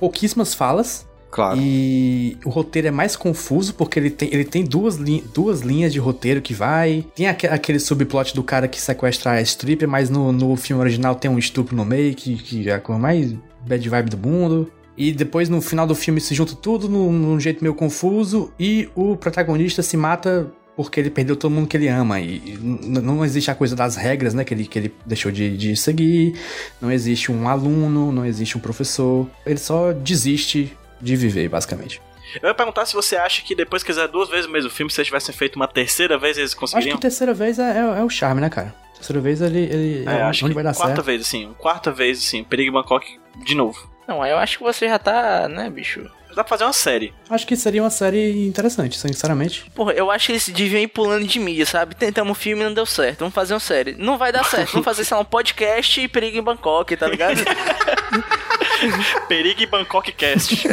Speaker 5: pouquíssimas falas,
Speaker 7: Claro.
Speaker 5: E o roteiro é mais confuso porque ele tem, ele tem duas, lin- duas linhas de roteiro que vai. Tem aque- aquele subplot do cara que sequestra a stripper, mas no, no filme original tem um estupro no meio, que, que é a coisa mais bad vibe do mundo. E depois no final do filme se junta tudo num, num jeito meio confuso e o protagonista se mata porque ele perdeu todo mundo que ele ama. E, não existe a coisa das regras, né? Que ele, que ele deixou de, de seguir. Não existe um aluno, não existe um professor. Ele só desiste de viver, basicamente.
Speaker 6: Eu ia perguntar se você acha que depois que fizer duas vezes o mesmo filme, se eles tivessem feito uma terceira vez, eles
Speaker 5: Acho que
Speaker 6: conseguiriam?
Speaker 5: a terceira vez é, é- é o charme, né, cara? A terceira vez ele, ele
Speaker 6: É,
Speaker 5: é,
Speaker 6: acho
Speaker 5: onde
Speaker 6: que
Speaker 5: vai dar
Speaker 6: quarta
Speaker 5: certo.
Speaker 6: vez, assim. Quarta vez, assim. Perigo em Bangkok de novo.
Speaker 4: Não, eu acho que você já tá, né, bicho?
Speaker 6: Dá pra fazer uma série.
Speaker 5: Acho que seria uma série interessante, sinceramente.
Speaker 4: Porra, eu acho que eles deviam ir pulando de mídia, sabe? Tentamos um filme e não deu certo. Vamos fazer uma série. Não vai dar certo. Vamos fazer, sei lá, um podcast e perigo em Bangkok, tá ligado? [LAUGHS] [LAUGHS]
Speaker 6: Perigo Bangkok Cast.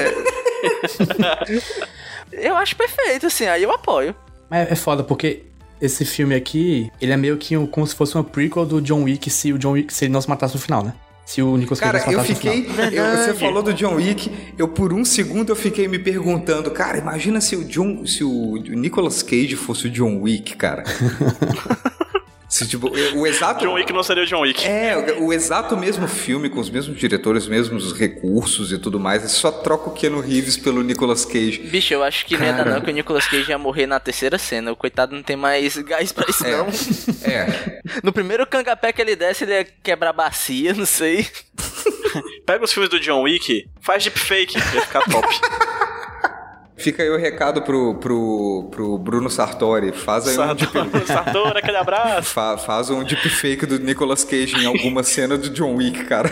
Speaker 4: eu acho perfeito, assim, aí eu apoio.
Speaker 5: Mas é foda, porque esse filme aqui, ele é meio que um- como se fosse uma prequel do John Wick se o John Wick se ele não se matasse no final, né? Se o Nicolas Cage
Speaker 7: Cara, eu
Speaker 5: matasse no
Speaker 7: fiquei. eu- você falou do John Wick, eu por um segundo eu fiquei me perguntando, cara, imagina se o John. Se o Nicolas Cage fosse o John Wick, cara. [LAUGHS] se, tipo, o exato.
Speaker 6: John Wick não seria o John Wick.
Speaker 7: É, o, o exato mesmo filme, com os mesmos diretores, os mesmos recursos e tudo mais, só troca o Keanu Reeves pelo Nicolas Cage.
Speaker 4: Bicho, eu acho que não ia dar
Speaker 7: Cara.
Speaker 4: não, que o Nicolas Cage ia morrer na terceira cena. O coitado não tem mais gás pra isso,
Speaker 7: É.
Speaker 4: não.
Speaker 7: É.
Speaker 4: No primeiro cangapé que ele desce, ele ia quebrar a bacia, não sei.
Speaker 6: Pega os filmes do John Wick, faz deepfake, vai ficar top. [LAUGHS]
Speaker 7: Fica aí o recado pro, pro, pro Bruno Sartori. Faz aí um, deep, [LAUGHS]
Speaker 6: Sartor, Sartor, aquele abraço.
Speaker 7: fa- faz um deepfake do Nicolas Cage em alguma [LAUGHS] cena do John Wick, cara.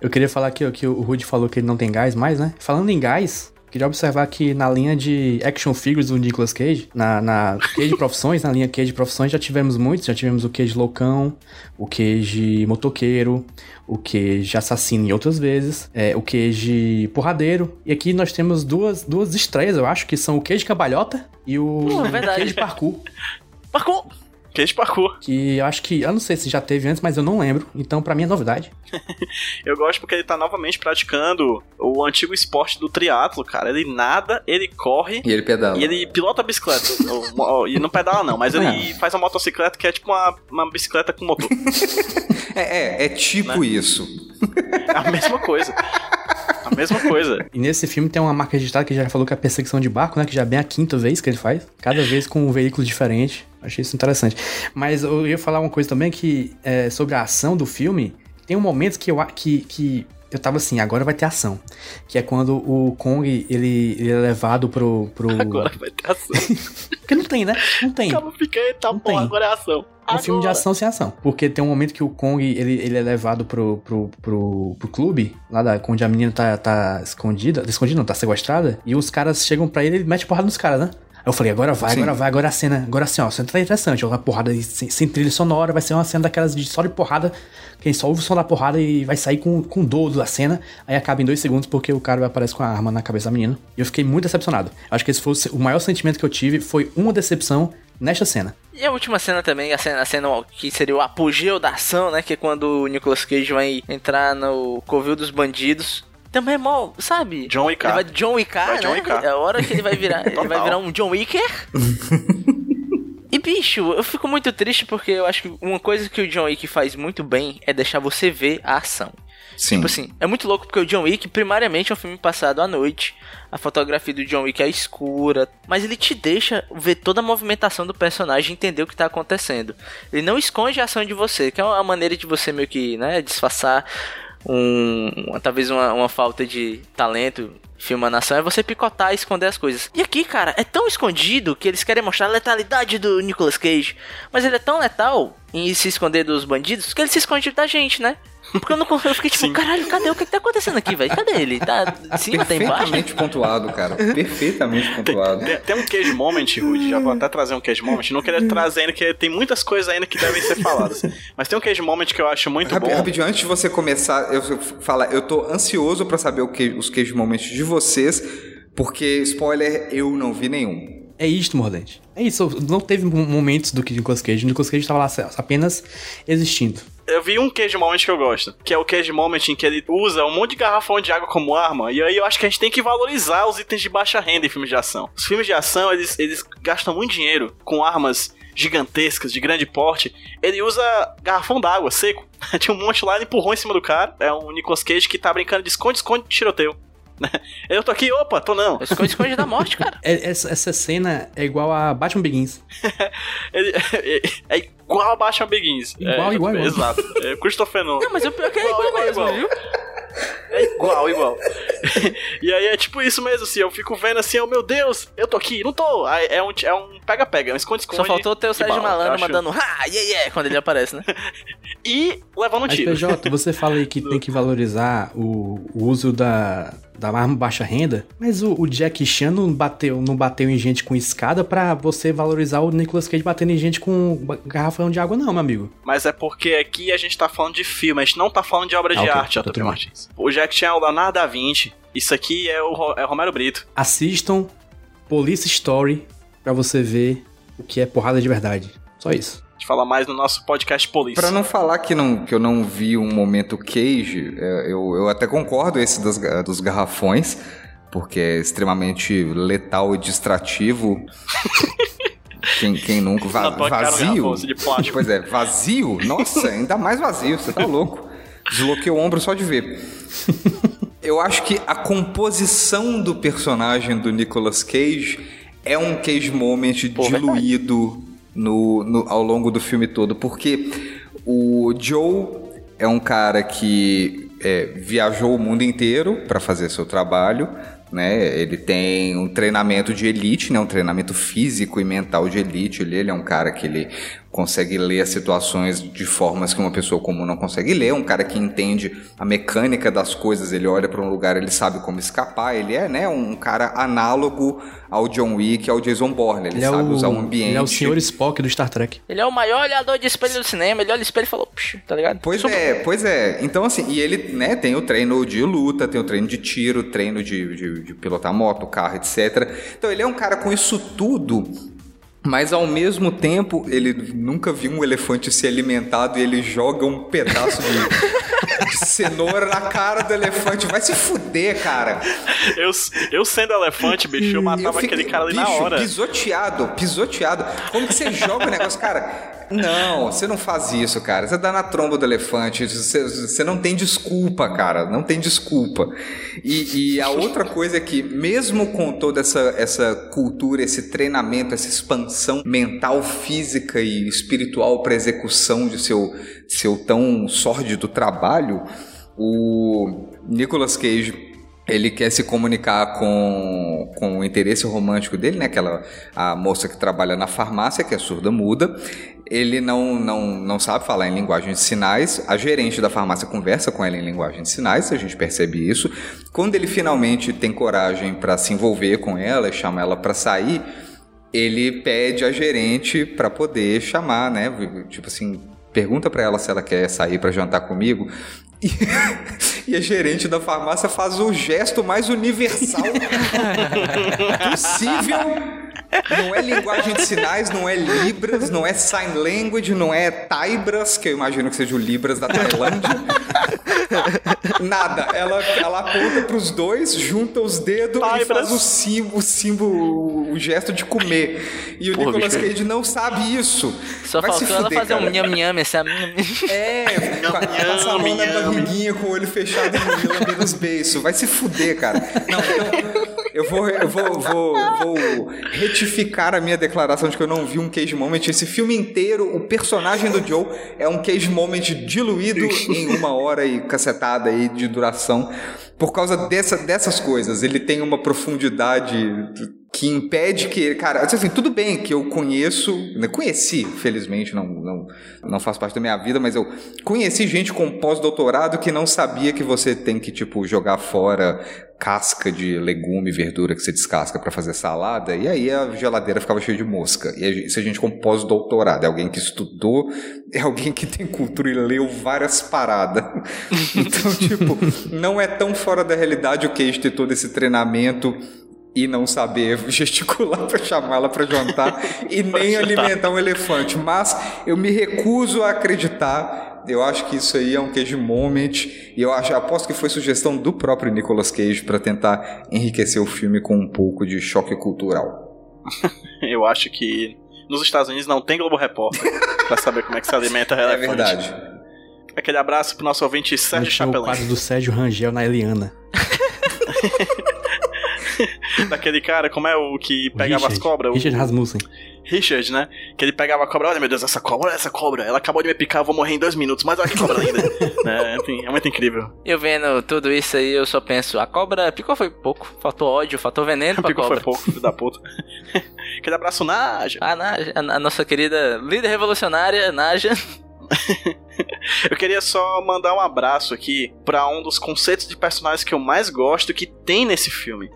Speaker 5: Eu queria falar aqui ó, que o Rudy falou que ele não tem gás mais, né? Falando em gás, queria observar que na linha de action figures do Nicolas Cage, na, na Cage Profissões, na linha Cage Profissões, já tivemos muitos. Já tivemos o Cage Loucão, o Cage Motoqueiro, o Cage Assassino em outras vezes, é, o Cage Porradeiro. E aqui nós temos duas, duas estreias, eu acho, que são o Cage Cabalhota e o
Speaker 4: Pô, verdade.
Speaker 5: Cage Parkour.
Speaker 4: Marcou!
Speaker 6: Cage Parkour.
Speaker 5: Que eu acho que, eu não sei se já teve antes, mas eu não lembro. Então, pra mim é novidade. [LAUGHS]
Speaker 6: Eu gosto porque ele tá novamente praticando o antigo esporte do triatlo, cara. Ele nada, ele corre
Speaker 7: E ele pedala.
Speaker 6: e ele pilota a bicicleta. [LAUGHS] Ou- ou- e não pedala não, mas ele faz uma motocicleta que é tipo uma, uma bicicleta com motor. [LAUGHS]
Speaker 7: É, é, é tipo isso.
Speaker 6: É a mesma coisa. A mesma coisa.
Speaker 5: E nesse filme tem uma marca registrada que já falou que é a perseguição de barco, né? Que já é bem a quinta vez que ele faz. Cada vez com um veículo diferente. Achei isso interessante. Mas eu ia falar uma coisa também que é, sobre a ação do filme. Tem um momento que eu, que, que eu tava assim, agora vai ter ação. Que é quando o Kong, ele, ele é levado pro... pro...
Speaker 6: Agora vai ter ação. [LAUGHS]
Speaker 5: Porque não tem, né? Não tem.
Speaker 6: Fica aí, tá
Speaker 5: Não
Speaker 6: bom,
Speaker 5: tem.
Speaker 6: agora é ação.
Speaker 5: É um filme de
Speaker 6: Agora.
Speaker 5: ação sem ação. Porque tem um momento que o Kong, ele, ele é levado pro, pro, pro, pro clube, lá da, onde a menina tá, tá escondida. Escondida não, tá sequestrada. E os caras chegam pra ele e ele mete porrada nos caras, né? Aí eu falei, agora vai,
Speaker 7: Sim.
Speaker 5: agora vai, agora a cena. Agora assim, ó, a cena tá interessante. Ó, uma porrada sem, sem trilha sonora, vai ser uma cena daquelas de só de porrada. Quem só ouve o som da porrada e vai sair com, com dor da cena. Aí acaba em dois segundos porque o cara aparece com a arma na cabeça da menina. E eu fiquei muito decepcionado. Acho que esse foi o o maior sentimento que eu tive, foi uma decepção nesta cena.
Speaker 4: E a última cena também, a cena, a cena que seria o apogeu da ação, né? Que é quando o Nicolas Cage vai entrar no covil dos bandidos. Também é mó, sabe?
Speaker 6: John Wick.
Speaker 4: Ele vai John Wick,
Speaker 6: Vai
Speaker 4: né?
Speaker 6: John Wick.
Speaker 4: É a hora que ele vai virar, [LAUGHS] ele vai virar um John Wicker. [LAUGHS] E bicho, eu fico muito triste porque eu acho que uma coisa que o John Wick faz muito bem é deixar você ver a ação.
Speaker 7: Sim.
Speaker 4: Tipo assim, é muito louco porque o John Wick, primariamente, é um filme passado à noite. A fotografia do John Wick é escura. Mas ele te deixa ver toda a movimentação do personagem e entender o que tá acontecendo. Ele não esconde a ação de você, que é uma maneira de você meio que, né, disfarçar um. talvez uma, uma falta de talento. Filmando ação é você picotar e esconder as coisas. E aqui, cara, é tão escondido que eles querem mostrar a letalidade do Nicolas Cage. Mas ele é tão letal em se esconder dos bandidos, porque ele se esconde da gente, né? Porque eu não eu fiquei tipo,
Speaker 6: Sim.
Speaker 4: caralho, cadê? O que, que tá acontecendo aqui, velho? Cadê ele? Tá em cima, tá embaixo?
Speaker 7: Perfeitamente pontuado, cara. Perfeitamente pontuado.
Speaker 6: Tem, tem um cage moment, Rude, já vou até trazer um cage moment. Não queria trazer ainda, que tem muitas coisas ainda que devem ser faladas. Mas tem um cage moment que eu acho muito
Speaker 7: Rapi-
Speaker 6: bom.
Speaker 7: Rapidinho, antes de você começar, eu falar, eu tô ansioso pra saber o que, os queijo momentos de vocês, porque, spoiler, eu não vi nenhum.
Speaker 5: É isto, Mordente. É isso. Não teve mo- momentos do que Nicolas Cage. O Nicolas Cage tava lá apenas existindo.
Speaker 6: Eu vi um cage moment que eu gosto, que é o cage moment em que ele usa um monte de garrafão de água como arma, e aí eu acho que a gente tem que valorizar os itens de baixa renda em filmes de ação. Os filmes de ação, eles, eles gastam muito dinheiro com armas gigantescas, de grande porte. Ele usa garrafão d'água, seco. [LAUGHS] Tinha um monte lá, ele empurrou em cima do cara. É um Nicolas Cage que tá brincando de esconde-esconde de tiroteio. [LAUGHS] Eu tô aqui, opa, tô não.
Speaker 4: Esconde, esconde da morte, cara.
Speaker 5: É- essa, essa cena é igual a Batman Begins. [LAUGHS]
Speaker 6: Ele, é, é igual a Batman Begins.
Speaker 5: Igual,
Speaker 6: é,
Speaker 5: igual, igual.
Speaker 6: Exato. É Christopher Nolan.
Speaker 4: Não, mas o pior que é
Speaker 6: Igual,
Speaker 4: igual, mesmo,
Speaker 6: igual.
Speaker 4: viu?
Speaker 6: É igual, igual. [LAUGHS] e aí é tipo isso mesmo, assim, eu fico vendo assim, oh meu Deus, eu tô aqui, não tô. É um é um pega-pega, é um esconde-esconde.
Speaker 4: Só faltou ter o Sérgio
Speaker 6: bala, eu
Speaker 4: Malandro mandando ha, yeah, yeah, quando ele aparece, né? [LAUGHS]
Speaker 6: E levando um
Speaker 5: Mas,
Speaker 6: tiro.
Speaker 5: PJ, [LAUGHS] você fala aí que tem que valorizar o, o uso da, da arma baixa renda, mas o, o Jack Chan não bateu, não bateu em gente com escada pra você valorizar o Nicolas Cage batendo em gente com garrafão de água, não, meu amigo.
Speaker 6: Mas é porque aqui a gente tá falando de filme, a gente não tá falando de obra
Speaker 5: Ah,
Speaker 6: de
Speaker 5: ok,
Speaker 6: arte,
Speaker 5: bem.
Speaker 6: Martins. O Jack Chan é o Leonardo da Vinci. Isso aqui é o, é o Romero Brito.
Speaker 5: Assistam Police Story pra você ver o que é porrada de verdade. Só isso.
Speaker 6: A gente fala mais no nosso podcast Police.
Speaker 7: Pra não falar que, não, que eu não vi um momento Cage, é, eu, eu até concordo esse das, ga- dos garrafões, porque é extremamente letal e distrativo. [LAUGHS] quem, quem nunca. Va- vazio.
Speaker 6: assim.
Speaker 7: Pois é, vazio? [LAUGHS] Nossa, ainda mais vazio, você tá louco. Desloquei o ombro só de ver. Eu acho que a composição do personagem do Nicolas Cage é um Cage Moment diluído no, no- ao longo do filme todo, porque o Joe é um cara que é, viajou o mundo inteiro para fazer seu trabalho, né? Ele tem um treinamento de elite, né? Um treinamento físico e mental de elite. Ele, ele é um cara que ele consegue ler as situações de formas que uma pessoa comum não consegue ler. É um cara que entende a mecânica das coisas. Ele olha para um lugar, ele sabe como escapar. Ele é, né? Um cara análogo ao John Wick, ao Jason Bourne. Ele,
Speaker 5: Ele é,
Speaker 7: sabe
Speaker 5: o,
Speaker 7: usar o ambiente.
Speaker 5: ele é o senhor Spock do Star Trek.
Speaker 4: Ele é o maior olhador de espelho do cinema, ele olha o espelho e falou, "Psh", tá ligado?
Speaker 7: Pois
Speaker 4: Super-
Speaker 7: é, pois é. Então, assim, e ele, né, tem o treino de luta, tem o treino de tiro, treino de, de, de pilotar moto, carro, etc. Então, ele é um cara com isso tudo, mas ao mesmo tempo, ele nunca viu um elefante ser alimentado e ele joga um pedaço de, [LAUGHS] de cenoura na cara do elefante. Vai se fuder, cara.
Speaker 6: Eu, eu sendo elefante, bicho, eu
Speaker 7: Eu
Speaker 6: matava
Speaker 7: fico-
Speaker 6: aquele cara ali na
Speaker 7: bicho,
Speaker 6: hora.
Speaker 7: Pisoteado, pisoteado. Como que você joga o negócio, cara? Não, você não faz isso, cara. Você dá na tromba do elefante. Você, você não tem desculpa, cara. Não tem desculpa. E, e a outra coisa é que, mesmo com toda essa, essa cultura, esse treinamento, essa expansão mental, física e espiritual para execução de seu, seu tão sórdido trabalho, o Nicolas Cage ele quer se comunicar com, com o interesse romântico dele, né? Aquela a moça que trabalha na farmácia, que é surda muda. Ele não, não, não sabe falar em linguagem de sinais. A gerente da farmácia conversa com ela em linguagem de sinais, a gente percebe isso. Quando ele finalmente tem coragem para se envolver com ela, chama ela para sair, ele pede a gerente para poder chamar, né? Tipo assim, pergunta para ela se ela quer sair para jantar comigo. E, [LAUGHS] e a gerente da farmácia faz o gesto mais universal [LAUGHS] possível. Não é linguagem de sinais, não é Libras, não é Sign Language, não é Taibras, que eu imagino que seja o Libras da Tailândia. Nada. Ela, ela aponta pros dois, junta os dedos e
Speaker 6: Taibras.
Speaker 7: faz o símbolo, o símbolo, o gesto de comer. E o
Speaker 4: Porra,
Speaker 7: Nicolas
Speaker 4: bicho.
Speaker 7: Cage não sabe isso.
Speaker 4: Só
Speaker 7: Vai se
Speaker 4: faltou ela
Speaker 7: fuder,
Speaker 4: fazer um
Speaker 7: cara.
Speaker 4: nham-nham, esse é...
Speaker 7: É, pa- passa a mão na barriguinha com o olho fechado e lambendo os beiços. Vai se fuder, cara. Não, então, Eu vou, eu vou, vou, vou retificar a minha declaração de que eu não vi um cage moment. Esse filme inteiro, o personagem do Joe é um cage moment diluído em uma hora e cacetada aí de duração. Por causa dessa, dessas coisas. Ele tem uma profundidade que impede que, cara, assim, tudo bem que eu conheço, né, conheci, felizmente, não, não, não faz parte da minha vida, mas eu conheci gente com pós-doutorado que não sabia que você tem que, tipo, jogar fora casca de legume, verdura que você descasca para fazer salada, e aí a geladeira ficava cheia de mosca. E isso a gente com pós-doutorado, é alguém que estudou, é alguém que tem cultura e leu várias paradas. [LAUGHS] então, tipo, não é tão fora da realidade o Cage ter todo esse treinamento e não saber [LAUGHS] gesticular para chamá-la para jantar e nem alimentar um elefante. Mas eu me recuso a acreditar. Eu acho que isso aí é um Cage Moment e eu acho, aposto que foi sugestão do próprio Nicolas Cage para tentar enriquecer o filme com um pouco de choque cultural. [LAUGHS]
Speaker 6: eu acho que nos Estados Unidos não tem Globo Repórter para saber como é que se alimenta [LAUGHS] elefante.
Speaker 7: É verdade.
Speaker 6: Aquele abraço pro nosso ouvinte Sérgio Chapelin.
Speaker 5: O quadro do Sérgio Rangel na Eliana. [LAUGHS]
Speaker 6: Daquele cara, como é o que pegava
Speaker 5: Richard,
Speaker 6: as cobras?
Speaker 5: Richard
Speaker 6: o...
Speaker 5: Rasmussen.
Speaker 6: Richard, né? Que ele pegava a cobra, olha meu Deus, essa cobra, olha essa cobra, ela acabou de me picar, eu vou morrer em dois minutos, mas olha que cobra linda. [LAUGHS] é, é muito incrível.
Speaker 4: Eu vendo tudo isso aí, eu só penso, a cobra picou foi pouco, faltou ódio, faltou veneno pra
Speaker 6: picou
Speaker 4: cobra.
Speaker 6: foi pouco, filho da puta. [LAUGHS] Aquele abraço, Naja.
Speaker 4: A, Naja, a, a nossa querida líder revolucionária, Naja.
Speaker 6: Eu queria só mandar um abraço aqui para um dos conceitos de personagens que eu mais gosto que tem nesse filme.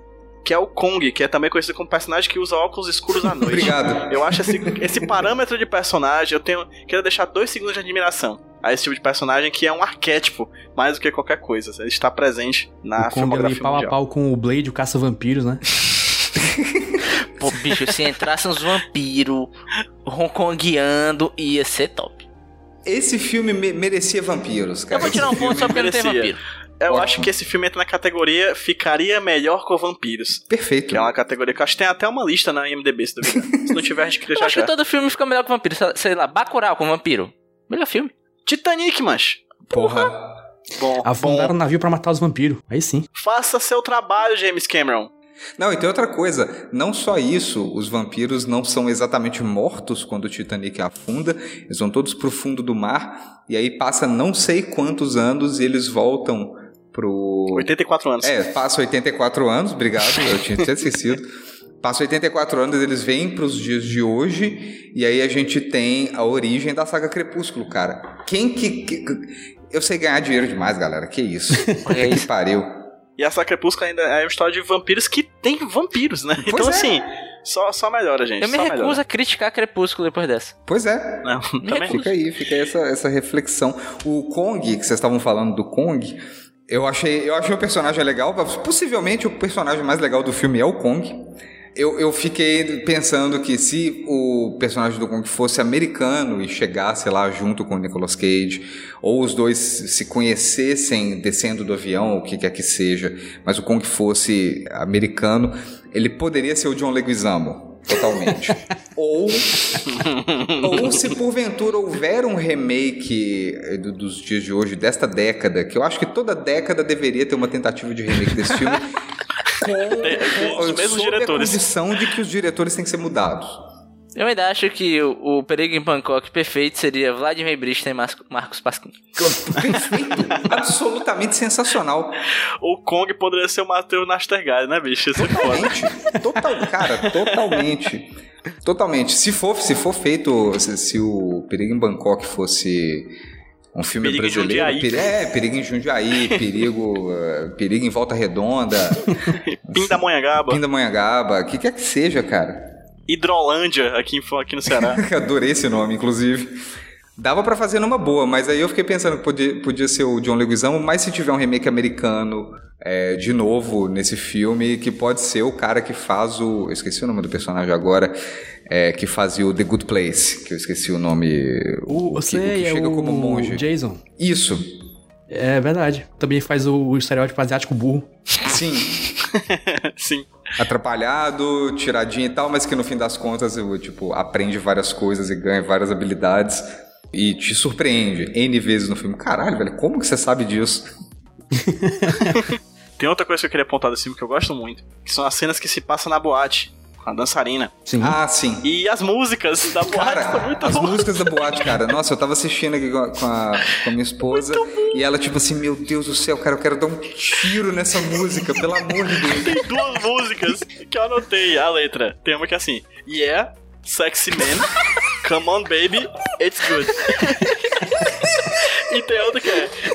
Speaker 6: Que é o Kong, que é também conhecido como personagem que usa óculos escuros à [LAUGHS] noite.
Speaker 7: Obrigado.
Speaker 6: Eu acho esse, esse parâmetro de personagem, eu tenho. Quero deixar dois segundos de admiração a esse tipo de personagem que é um arquétipo mais do que qualquer coisa. Ele está presente na
Speaker 5: o Kong
Speaker 6: filmografia
Speaker 5: ali pau a
Speaker 6: mundial.
Speaker 5: pau com o Blade, o caça-vampiros, né?
Speaker 4: Pô, bicho, se entrasse uns vampiros hongkongueando, ia ser top.
Speaker 7: Esse filme me merecia vampiros, cara.
Speaker 4: Eu vou tirar um ponto só porque não tem vampiro.
Speaker 6: Eu
Speaker 7: Ótimo.
Speaker 6: acho que esse filme entra na categoria Ficaria Melhor com Vampiros.
Speaker 7: Perfeito.
Speaker 6: Que é uma categoria que eu acho que tem até uma lista na IMDB, se duvidar. Se não tiver, a gente cria
Speaker 4: Eu
Speaker 6: já
Speaker 4: acho que
Speaker 6: já.
Speaker 4: todo filme fica melhor com vampiro. Sei- Sei lá, Bacurau com vampiro. Melhor filme.
Speaker 6: Titanic, mas.
Speaker 7: Porra.
Speaker 6: Bom,
Speaker 5: Afundaram
Speaker 6: bom.
Speaker 5: o navio pra matar os vampiros. Aí sim.
Speaker 6: Faça seu trabalho, James Cameron.
Speaker 7: Não, e tem outra coisa. Não só isso, os vampiros não são exatamente mortos quando o Titanic afunda. Eles vão todos pro fundo do mar. E aí passa não sei quantos anos e eles voltam pro.
Speaker 6: 84 anos.
Speaker 7: É, passa 84 anos, obrigado, eu tinha até esquecido. Passa 84 anos, eles vêm pros dias de hoje, e aí a gente tem a origem da saga Crepúsculo, cara. Quem que. que- eu sei ganhar dinheiro demais, galera, que isso. [LAUGHS] Que
Speaker 4: isso.
Speaker 7: pariu.
Speaker 6: E essa Crepúsculo ainda é uma história de vampiros que tem vampiros, né?
Speaker 7: Pois
Speaker 6: então,
Speaker 7: é.
Speaker 6: assim, só, só melhora, gente.
Speaker 4: Eu me
Speaker 6: só
Speaker 4: recuso
Speaker 6: melhora.
Speaker 4: a criticar Crepúsculo depois dessa.
Speaker 7: Pois é,
Speaker 6: Não, também.
Speaker 7: Fica aí, fica aí essa, essa reflexão. O Kong, que vocês estavam falando do Kong, eu achei, eu achei o personagem legal. Possivelmente o personagem mais legal do filme é o Kong. Eu, eu fiquei pensando que se o personagem do Kong fosse americano e chegasse lá junto com o Nicolas Cage, ou os dois se conhecessem descendo do avião, ou o que quer que seja, mas o Kong fosse americano, ele poderia ser o John Leguizamo. Totalmente. [LAUGHS] ou ou se porventura houver um remake eh, do- dos dias de hoje, desta década, que eu acho que toda década deveria ter uma tentativa de remake desse filme, [LAUGHS] com,
Speaker 6: com os mesmos diretores.
Speaker 7: a condição de que os diretores têm que ser mudados.
Speaker 4: Eu ainda acho que o, o Perigo em Bangkok perfeito seria Vladimir Brista e Marcos Pasquim.
Speaker 7: Perfeito, absolutamente sensacional.
Speaker 6: O Kong poderia ser o Matheus Nastergalli, né, bicho? Isso é foda.
Speaker 7: Totalmente. Total, cara, totalmente. Totalmente. Se for, se for feito, se, se o Perigo em Bangkok fosse um filme
Speaker 6: Perigo em
Speaker 7: brasileiro,
Speaker 6: Jundiaí.
Speaker 7: peri- é, Perigo em Jundiaí, [LAUGHS] Perigo, eh, Perigo em Volta Redonda, [LAUGHS]
Speaker 6: Pindamonhangaba.
Speaker 7: Pindamonhangaba, o que quer que seja, cara.
Speaker 6: Hidrolândia, aqui, em- aqui no Ceará. [LAUGHS]
Speaker 7: Adorei esse nome, inclusive. Dava pra fazer numa boa, mas aí eu fiquei pensando que podia, podia ser o John Leguizamo, mas se tiver um remake americano é, de novo nesse filme, que pode ser o cara que faz o. Eu esqueci o nome do personagem agora, é, que fazia o The Good Place, que eu esqueci o nome.
Speaker 5: O,
Speaker 7: que-
Speaker 5: você
Speaker 7: que
Speaker 5: é
Speaker 7: chega
Speaker 5: o
Speaker 7: como monge.
Speaker 5: Jason.
Speaker 7: Isso,
Speaker 5: É verdade. Também faz o, o estereótipo asiático burro.
Speaker 7: sim. [LAUGHS]
Speaker 6: Sim.
Speaker 7: Atrapalhado, tiradinho e tal, mas que no fim das contas eu, tipo, aprende várias coisas e ganha várias habilidades. E te surpreende N vezes no filme. Caralho, velho, como que você sabe disso? [LAUGHS]
Speaker 6: Tem outra coisa que eu queria apontar desse filme que eu gosto muito, que são as cenas que se passam na boate, a dançarina.
Speaker 5: Sim.
Speaker 7: Ah, sim.
Speaker 6: E as músicas da boate são
Speaker 7: Cara,
Speaker 6: muito
Speaker 7: as
Speaker 6: boas.
Speaker 7: músicas da boate, cara. Nossa, eu tava assistindo aqui com a, com a- com a minha esposa e ela, tipo assim, meu Deus do céu, cara, eu quero dar um tiro nessa música, pelo amor de Deus.
Speaker 6: Tem duas músicas que eu anotei a letra. Tem uma que é assim, Yeah, Sexy Man, Come on Baby, It's Good. [LAUGHS] e tem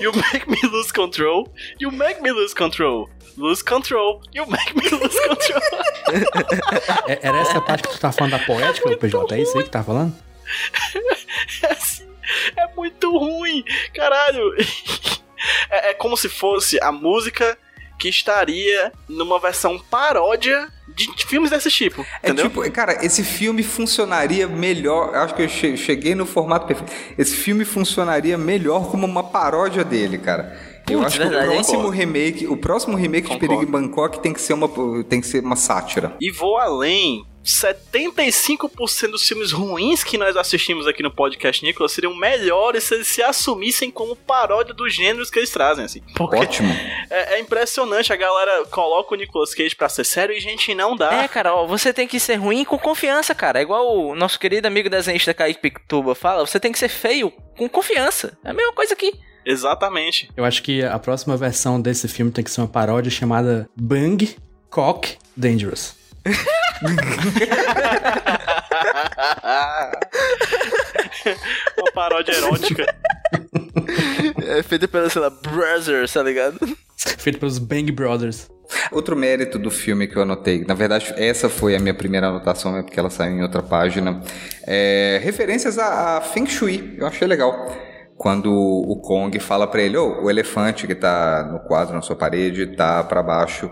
Speaker 6: You Make Me Lose Control, You Make Me Lose Control, Lose Control, You Make Me Lose Control. [LAUGHS]
Speaker 5: É- Era essa parte que tu tá falando da poética, PJ? É isso aí que tá falando? [LAUGHS]
Speaker 6: É assim, é muito ruim, caralho. [LAUGHS] É, é como se fosse a música que estaria numa versão paródia de filmes desse tipo,
Speaker 7: É
Speaker 6: entendeu?
Speaker 7: tipo, cara, esse filme funcionaria melhor. eu Acho que eu che- cheguei no formato perfeito. Esse filme funcionaria melhor como uma paródia dele, cara. Eu
Speaker 4: Putz,
Speaker 7: acho que
Speaker 4: verdade,
Speaker 7: o próximo
Speaker 6: concordo.
Speaker 7: remake, o próximo remake de
Speaker 6: Concordo.
Speaker 7: Perigo em Bangkok tem que ser uma, tem que ser uma sátira.
Speaker 6: E vou além. 75% dos filmes ruins que nós assistimos aqui no podcast Nicolas seriam melhores se eles se assumissem como paródia dos gêneros que eles trazem, assim. Porque
Speaker 7: Ótimo.
Speaker 6: é, é impressionante, a galera coloca o Nicolas Cage pra ser sério e, gente, não dá.
Speaker 4: É, cara, ó, você tem que ser ruim com confiança, cara. É igual o nosso querido amigo desenhista Kaique Pictuba fala, você tem que ser feio com confiança. É a mesma coisa aqui.
Speaker 6: Exatamente.
Speaker 5: Eu acho que a próxima versão desse filme tem que ser uma paródia chamada Bang Cock Dangerous. [LAUGHS]
Speaker 6: Uma paródia erótica.
Speaker 4: É feita pela, sei lá, Brothers, tá ligado?
Speaker 5: Feito pelos Bang Brothers.
Speaker 7: Outro mérito do filme que eu anotei, na verdade, essa foi a minha primeira anotação, é porque ela saiu em outra página. É, referências a, a Feng Shui, eu achei legal. Quando o Kong fala pra ele, ô, o elefante que tá no quadro na sua parede tá pra baixo.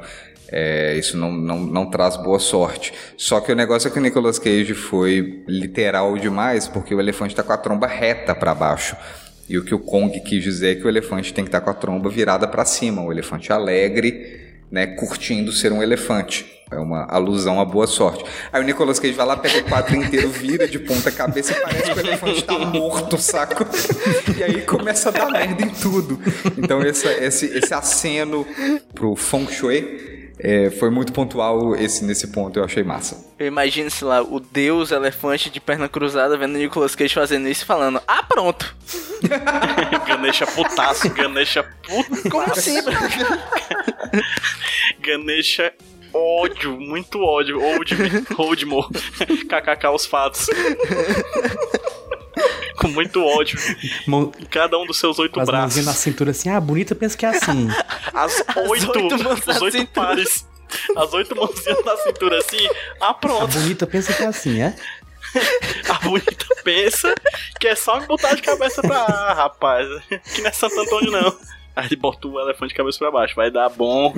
Speaker 7: É, isso não, não, não traz boa sorte. Só que o negócio é que o Nicolas Cage foi literal demais, porque o elefante tá com a tromba reta pra baixo. E o que o Kong quis dizer é que o elefante tem que estar com a tromba virada para cima, um elefante alegre, né, curtindo ser um elefante. É uma alusão à boa sorte. Aí o Nicolas Cage vai lá, pega o quadro inteiro, vira de ponta cabeça e parece que o elefante tá morto, saco? [LAUGHS] E aí começa a dar merda em tudo. Então esse, esse, esse aceno pro Feng Shui é, foi muito pontual esse, nesse ponto, eu achei massa.
Speaker 4: Eu imagino, sei lá, o deus elefante de perna cruzada vendo o Nicolas Cage fazendo isso e falando, ah, pronto. [LAUGHS]
Speaker 6: Ganesha putaço, Ganesha puta.
Speaker 4: Como assim? [LAUGHS]
Speaker 6: Ganesha ódio, muito ódio. Old, Oldmo. [LAUGHS] KKK os fatos. [LAUGHS] Com muito ódio
Speaker 5: Mão,
Speaker 6: cada um dos seus oito
Speaker 5: as mãozinhas na
Speaker 6: braços.
Speaker 5: cintura assim, ah, bonita, pensa que é assim. [LAUGHS]
Speaker 6: As oito,
Speaker 4: oito mãos na
Speaker 6: os oito
Speaker 4: cintura.
Speaker 6: pares. As oito mãozinhas na cintura assim. Ah,
Speaker 5: A
Speaker 6: pronto.
Speaker 5: bonita pensa que é assim, é? [LAUGHS]
Speaker 6: A bonita pensa que é só me botar de cabeça pra. Ah, rapaz, que não é Santo Antônio não. Aí ele bota o elefante de cabeça pra baixo. Vai dar bom.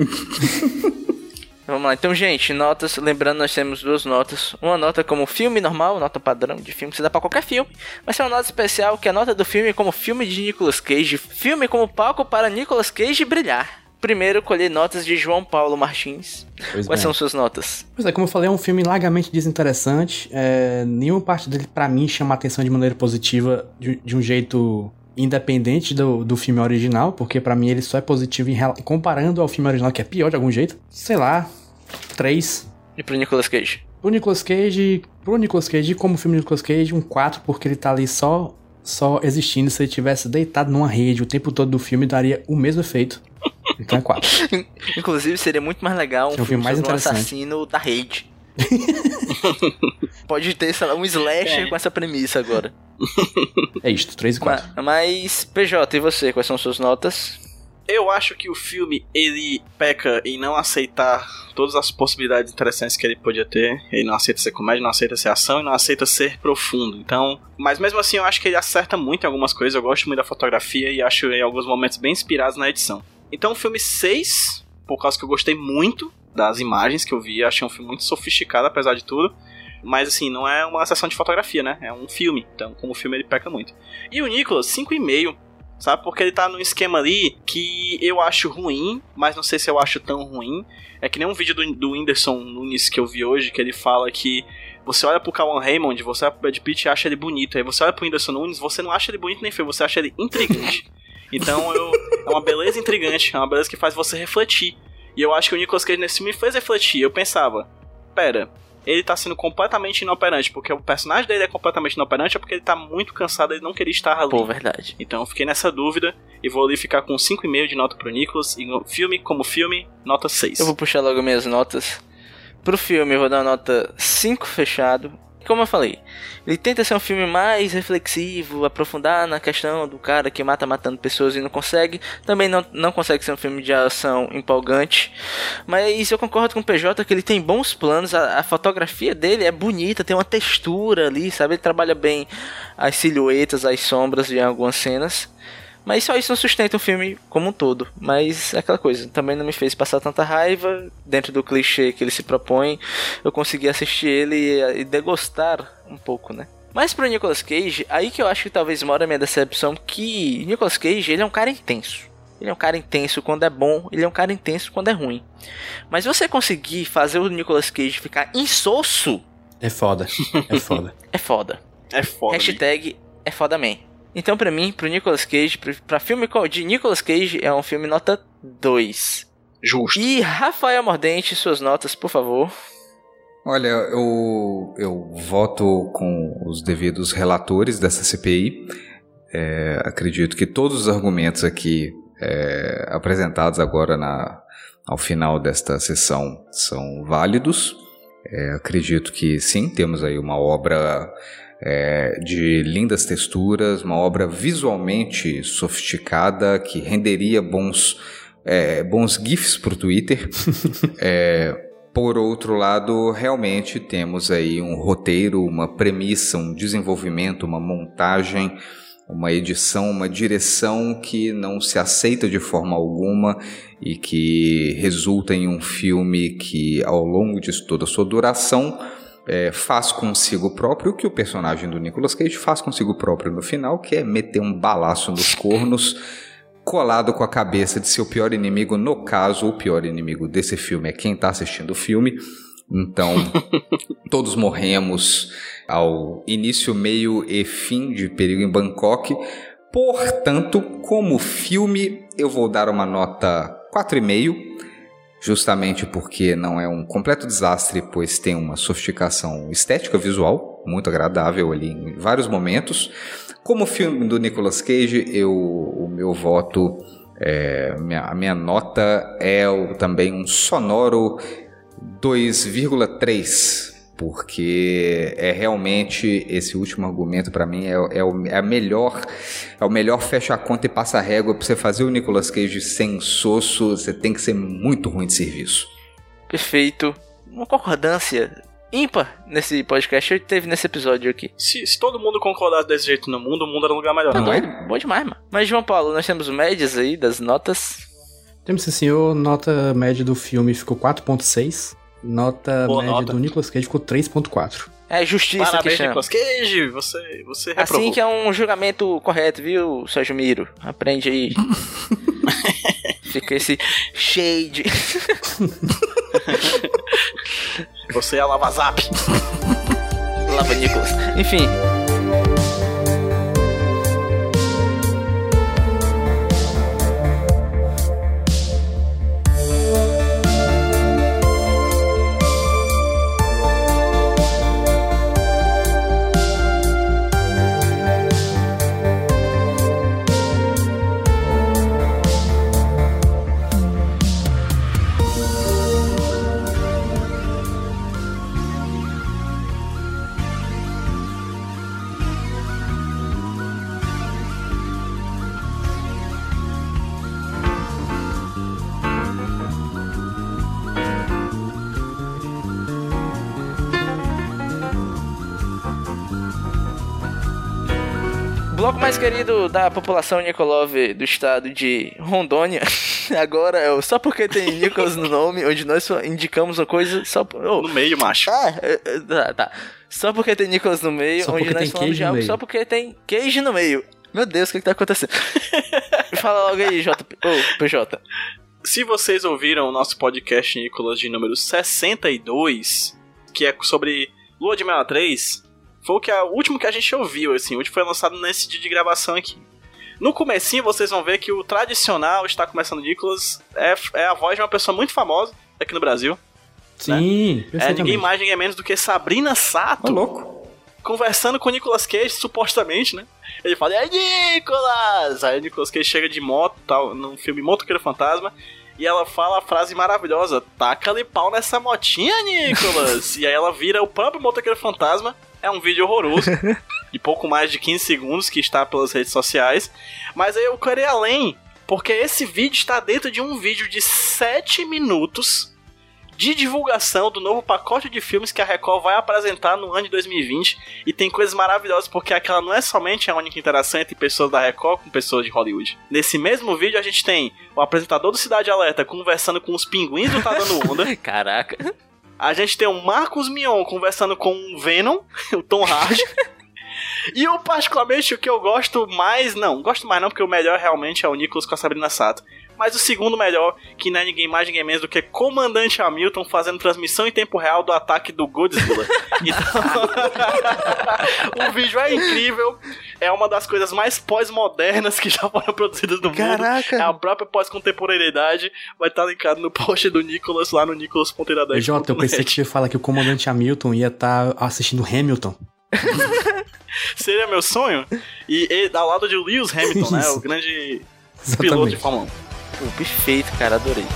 Speaker 4: Vamos lá, então, gente, notas. Lembrando, nós temos duas notas. Uma nota como filme normal, nota padrão de filme que você dá pra qualquer filme. Mas tem uma nota especial, que é a nota do filme como filme de Nicolas Cage. Filme como palco para Nicolas Cage brilhar. Primeiro, colher notas de João Paulo Martins.
Speaker 5: Pois
Speaker 4: Quais
Speaker 5: bem.
Speaker 4: são suas notas?
Speaker 5: Pois é, como eu falei, é um filme largamente desinteressante. É, nenhuma parte dele, pra mim, chama a atenção de maneira positiva, de, de um jeito independente do, do filme original, porque pra mim ele só é positivo em comparando ao filme original, que é pior de algum jeito. Sei lá, três.
Speaker 4: E pro Nicolas Cage?
Speaker 5: Pro Nicolas Cage, pro Nicolas Cage, como filme do Nicolas Cage, um 4, porque ele tá ali só, só existindo. Se ele tivesse deitado numa rede o tempo todo do filme, daria o mesmo efeito. Então é 4. [LAUGHS]
Speaker 4: Inclusive, seria muito mais legal um,
Speaker 5: um
Speaker 4: filme
Speaker 5: filme mais
Speaker 4: sobre um assassino da rede. [LAUGHS] Pode ter, sei lá, um slasher
Speaker 6: É.
Speaker 4: com essa premissa agora.
Speaker 5: É isto, 3 e 4.
Speaker 4: Ma- Mas, PJ, e você? Quais são suas notas?
Speaker 6: Eu acho que o filme ele peca em não aceitar todas as possibilidades interessantes que ele podia ter. Ele não aceita ser comédia, não aceita ser ação e não aceita ser profundo. Então, mas mesmo assim eu acho que ele acerta muito em algumas coisas. Eu gosto muito da fotografia e acho em alguns momentos bem inspirados na edição. Então, o filme 6, por causa que eu gostei muito das imagens que eu vi, achei um filme muito sofisticado apesar de tudo. Mas assim, não é uma sessão de fotografia, né? É um filme. Então, como filme ele peca muito. E o Nicolas, 5,5 sabe? Porque ele tá num esquema ali que eu acho ruim, mas não sei se eu acho tão ruim. É que nem um vídeo do, do Whindersson Nunes que eu vi hoje, que ele fala que você olha pro Kawan Raymond, você olha pro Brad Pitt e acha ele bonito. Aí você olha pro Whindersson Nunes, você não acha ele bonito nem feio, você acha ele intrigante. [LAUGHS] Então eu, é uma beleza intrigante, é uma beleza que faz você refletir. E eu acho que o Nicolas Cage nesse filme me fez refletir. Eu pensava, pera, ele tá sendo completamente inoperante, porque o personagem dele é completamente inoperante, é porque ele tá muito cansado, ele não queria estar ali.
Speaker 4: Pô, verdade.
Speaker 6: Então eu fiquei nessa dúvida e vou ali ficar com 5,5 de nota pro Nicolas. E no filme, como filme, nota 6.
Speaker 4: Eu vou puxar logo minhas notas. Pro filme, eu vou dar uma nota 5 fechado. Como eu falei, ele tenta ser um filme mais reflexivo, aprofundar na questão do cara que mata matando pessoas e não consegue. Também não, não consegue ser um filme de ação empolgante. Mas eu concordo com o PJ que ele tem bons planos, a, a fotografia dele é bonita, tem uma textura ali, sabe? Ele trabalha bem as silhuetas, as sombras em algumas cenas. Mas só isso não sustenta o filme como um todo. Mas é aquela coisa, também não me fez passar tanta raiva. Dentro do clichê que ele se propõe, eu consegui assistir ele e, e degostar um pouco, né? Mas pro Nicolas Cage, aí que eu acho que talvez mora a minha decepção, que Nicolas Cage, ele é um cara intenso. Ele é um cara intenso quando é bom, ele é um cara intenso quando é ruim. Mas você conseguir fazer o Nicolas Cage ficar insosso,
Speaker 5: É foda. É foda. [LAUGHS]
Speaker 4: é foda.
Speaker 6: É foda.
Speaker 4: Hashtag é foda man. Então, pra mim, pro Nicolas Cage, pra filme de Nicolas Cage, é um filme nota 2.
Speaker 6: Justo.
Speaker 4: E Rafael Mordente, suas notas, por favor.
Speaker 7: Olha, eu, eu voto com os devidos relatores dessa CPI. É, acredito que todos os argumentos aqui é, apresentados agora na, ao final desta sessão são válidos. É, acredito que sim, temos aí uma obra é, de lindas texturas, uma obra visualmente sofisticada que renderia bons, é, bons GIFs para o Twitter. [LAUGHS] É, por outro lado, realmente temos aí um roteiro, uma premissa, um desenvolvimento, uma montagem, uma edição, uma direção que não se aceita de forma alguma e que resulta em um filme que, ao longo de toda a sua duração, é, faz consigo próprio o que o personagem do Nicolas Cage faz consigo próprio no final, que é meter um balaço nos [LAUGHS] cornos colado com a cabeça de seu pior inimigo. No caso, o pior inimigo desse filme é quem está assistindo o filme. Então, [LAUGHS] todos morremos ao início, meio e fim de Perigo em Bangkok. Portanto, como filme, eu vou dar uma nota 4,5 justamente porque não é um completo desastre, pois tem uma sofisticação estética visual muito agradável ali em vários momentos. Como filme do Nicolas Cage, eu, o meu voto, é, minha, a minha nota é o- também um sonoro 2,3. Porque é realmente esse último argumento para mim é, é, o, é a melhor é o melhor fecha a conta e passa a régua para você fazer o Nicolas Cage sem soço, você tem que ser muito ruim de serviço.
Speaker 4: Perfeito. Uma concordância ímpar nesse podcast teve nesse episódio aqui.
Speaker 6: Se, se todo mundo concordasse desse jeito no mundo, o mundo era um lugar melhor.
Speaker 4: Tá
Speaker 7: Não é?
Speaker 4: Bom demais, mano. Mas, João Paulo, nós temos médias aí das notas.
Speaker 5: Temos sim, senhor. Nota média do filme ficou 4.6. Nota
Speaker 6: Boa
Speaker 5: média
Speaker 6: nota.
Speaker 5: do Nicolas Cage ficou 3.4.
Speaker 4: É justiça que
Speaker 6: Parabéns,
Speaker 4: chama.
Speaker 6: Nicolas Cage. Você, você reprovou.
Speaker 4: Assim que é um julgamento correto, viu, Sérgio Miro? Aprende aí. [LAUGHS] Fica esse shade.
Speaker 6: Você é a Lava Zap.
Speaker 4: Lava Nicolas. Enfim. Bloco mais querido da população Nikolov do estado de Rondônia. [LAUGHS] Agora é o Só Porque Tem Nicolas no nome, onde nós só indicamos uma coisa só por. oh,
Speaker 6: No meio, macho.
Speaker 4: ah, é, é, tá, tá. Só porque tem Nicolas no meio,
Speaker 5: Só
Speaker 4: onde nós falamos de algo só porque tem queijo no meio. Meu Deus, o que, que tá acontecendo? [LAUGHS] Fala logo aí, J. Ô, PJ.
Speaker 6: Se vocês ouviram o nosso podcast, Nicolas, de número 62, que é sobre Lua de Mel 3, foi o, que a, o último que a gente ouviu, assim, o último foi lançado nesse dia de gravação aqui. No comecinho vocês vão ver que o tradicional está começando Nicolas é, é a voz de uma pessoa muito famosa aqui no Brasil.
Speaker 5: Sim,
Speaker 6: É ninguém mais, ninguém menos do que Sabrina Sato.
Speaker 7: Ô, louco.
Speaker 6: conversando com o Nicolas Cage, supostamente, né? Ele fala, aí, Nicolas! Aí o Nicolas Cage chega de moto, tal, num filme Motoqueiro Fantasma, e ela fala a frase maravilhosa, taca-lhe pau nessa motinha, Nicolas! [LAUGHS] e aí ela vira o próprio Motoqueiro Fantasma, é um vídeo horroroso, [LAUGHS] de pouco mais de 15 segundos, que está pelas redes sociais, mas aí eu quero ir além, porque esse vídeo está dentro de um vídeo de 7 minutos de divulgação do novo pacote de filmes que a Record vai apresentar no ano de 2020 e tem coisas maravilhosas porque aquela não é somente a única interação entre pessoas da Record com pessoas de Hollywood. Nesse mesmo vídeo a gente tem o apresentador do Cidade Alerta conversando com os pinguins do Tá Dando Onda. [LAUGHS]
Speaker 4: Caraca.
Speaker 6: A gente tem o Marcos Mion conversando com o Venom, [LAUGHS] o Tom Hardy. E eu, particularmente, o que eu gosto mais, não, gosto mais não, porque o melhor realmente é o Nicholas com a Sabrina Sato. Mas o segundo melhor, que não é ninguém mais, ninguém menos do que Comandante Hamilton fazendo transmissão em tempo real do ataque do Godzilla. [LAUGHS] Então, [LAUGHS] o vídeo é incrível, é uma das coisas mais pós-modernas que já foram produzidas no mundo.
Speaker 2: Caraca.
Speaker 6: É a própria pós-contemporaneidade, vai estar linkado no post do Nicholas lá no nicholas.iradex.
Speaker 5: Jota, eu pensei que ia falar que o comandante Hamilton ia estar assistindo Hamilton. [LAUGHS]
Speaker 6: Seria meu sonho. E, e ao lado de Lewis Hamilton, né?
Speaker 5: Isso.
Speaker 6: O grande piloto de
Speaker 5: Exatamente.
Speaker 6: Fórmula 1.
Speaker 4: Pô, perfeito, cara, adorei.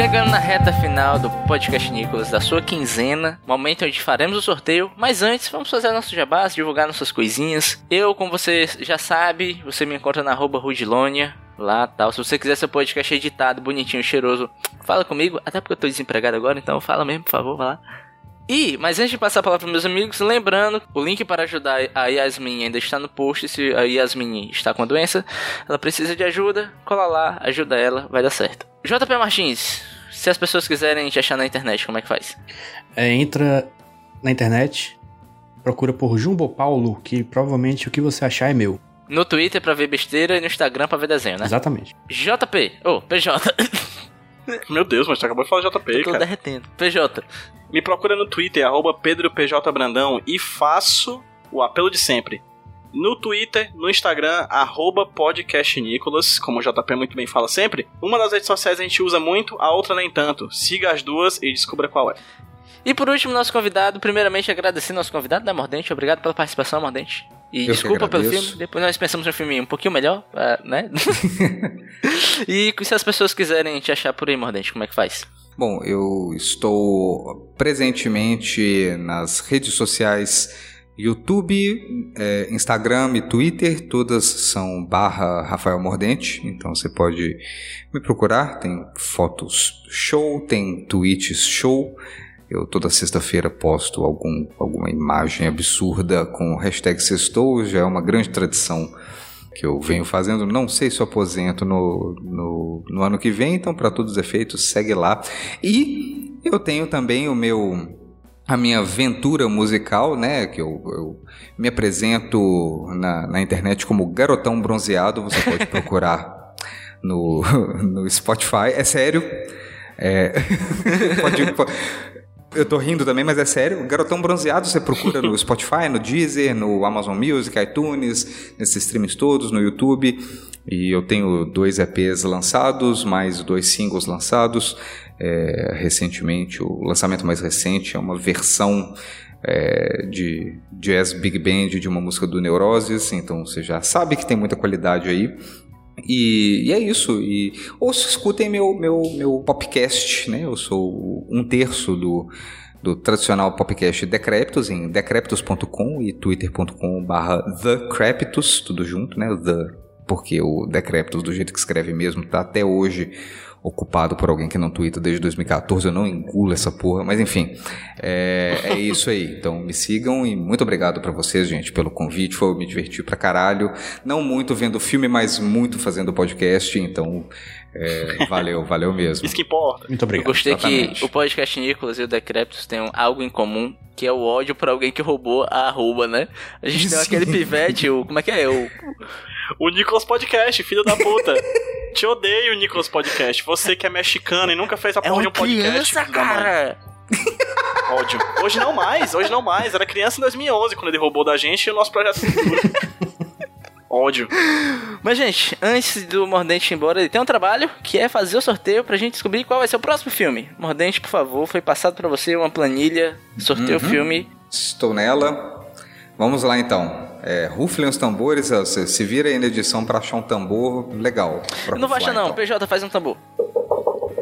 Speaker 4: Chegando na reta final do podcast Nicolas, da sua quinzena, momento onde faremos o sorteio, mas antes vamos fazer nosso jabás, divulgar nossas coisinhas. Eu, como você já sabe, você me encontra na arroba Rudilonia, lá tal. Se você quiser seu podcast editado, bonitinho, cheiroso, fala comigo, até porque eu tô desempregado agora, então fala mesmo, por favor, vai lá. E, mas antes de passar a palavra para meus amigos, lembrando, o link para ajudar a Yasmin ainda está no post. Se a Yasmin está com a doença, ela precisa de ajuda, cola lá, ajuda ela, vai dar certo. JP Martins, se as pessoas quiserem te achar na internet, como é que faz?
Speaker 5: É, entra na internet, procura por Jumbo Paulo, que provavelmente o que você achar é meu.
Speaker 4: No Twitter pra ver besteira e no Instagram pra ver desenho, né?
Speaker 5: Exatamente.
Speaker 4: JP, ô, PJ, [LAUGHS]
Speaker 6: Meu Deus, mas tu acabou de falar JP,
Speaker 4: tô
Speaker 6: cara.
Speaker 4: derretendo. PJ,
Speaker 6: Me procura no Twitter, arroba PedroPJBrandão, e faço o apelo de sempre. No Twitter, no Instagram, arroba podcastnicolas, como o JP muito bem fala sempre. Uma das redes sociais a gente usa muito, a outra nem tanto. Siga as duas e descubra qual é.
Speaker 4: E por último, nosso convidado, primeiramente agradecer nosso convidado, né, Mordente? Obrigado pela participação, Mordente. E
Speaker 7: Eu
Speaker 4: desculpa pelo filme, depois nós pensamos um filme um pouquinho melhor, ah, né? [LAUGHS] e se as pessoas quiserem te achar por aí, Mordente, como é que faz?
Speaker 7: Bom, eu estou presentemente nas redes sociais YouTube, eh, Instagram e Twitter, todas são barra Rafael Mordente, então você pode me procurar, tem fotos show, tem tweets show, eu toda sexta-feira posto algum, alguma imagem absurda com hashtag sextou, já é uma grande tradição que eu venho fazendo. Não sei se eu aposento no, no, no ano que vem, então, para todos os efeitos, segue lá. E eu tenho também o meu. A minha aventura musical, né? Que eu, eu me apresento na, na internet como Garotão Bronzeado. Você pode [LAUGHS] procurar no, no Spotify. É sério. É, [LAUGHS] pode- pode- eu tô rindo também, mas é sério. Garotão Bronzeado você procura no [LAUGHS] Spotify, no Deezer, no Amazon Music, iTunes, nesses streams todos, no YouTube. E eu tenho dois EPs lançados, mais dois singles lançados. É, recentemente, o lançamento mais recente é uma versão é, de jazz big band de uma música do Neuroses, então você já sabe que tem muita qualidade aí. E, e é isso. E, ou se escutem meu, meu, meu podcast, né? Eu sou um terço do, do tradicional podcast Decreptus em decreptus.com e twitter.com barra thecreptus, tudo junto, né? The, porque o Decreptus, do jeito que escreve mesmo, tá até hoje ocupado por alguém que não twitta desde 2014, eu não engulo essa porra, mas enfim, é, é isso aí. Então me sigam e muito obrigado pra vocês, gente, pelo convite, foi me divertir pra caralho. Não muito vendo filme, mas muito fazendo podcast, então é, valeu, valeu mesmo.
Speaker 6: Isso que importa.
Speaker 5: Muito
Speaker 4: Eu
Speaker 5: obrigado.
Speaker 4: gostei
Speaker 7: exatamente.
Speaker 4: que o podcast Nicolas e o Decreptus têm um- algo em comum, que é o ódio por alguém que roubou a arroba, né? A gente tem
Speaker 7: Sim.
Speaker 4: aquele pivete, o. Como é que é? O,
Speaker 6: O Nicolas Podcast, filho da puta. Te odeio, Nicolas Podcast. Você que é mexicano e nunca fez a
Speaker 4: é
Speaker 6: porra de um podcast.
Speaker 4: criança, cara!
Speaker 6: Ódio. Hoje não mais, hoje não mais. Era criança em 2011 quando ele roubou da gente e o nosso projeto futuro. [LAUGHS] Ódio.
Speaker 4: Mas, gente, antes do Mordente ir embora, ele tem um trabalho que é fazer o sorteio pra gente descobrir qual vai ser o próximo filme. Mordente, por favor, foi passado pra você uma planilha, sorteio o filme.
Speaker 7: Estou nela. Vamos lá então. É, ruflem os tambores, ó, se, se vira aí na edição pra achar um tambor legal.
Speaker 4: não vou achar,
Speaker 7: ruflar,
Speaker 4: não.
Speaker 7: então.
Speaker 4: PJ, faz um tambor.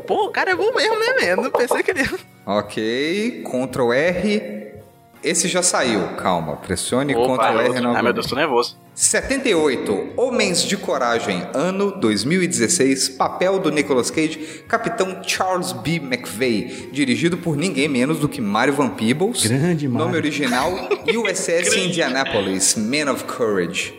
Speaker 4: Pô, o cara é bom mesmo, né, mesmo? Não pensei que ele.
Speaker 7: Ok, Ctrl R. Esse já saiu, calma. Pressione
Speaker 6: Opa,
Speaker 7: Ctrl R
Speaker 6: Ai,
Speaker 7: novamente.
Speaker 6: meu Deus, tô nervoso.
Speaker 7: 78. Homens de Coragem, ano 2016. Papel do Nicolas Cage, Capitão Charles B. McVeigh. Dirigido por ninguém menos do que Mario Van Peebles.
Speaker 5: Grande Mario.
Speaker 7: Nome original: [LAUGHS] USS Indianapolis, Man of Courage.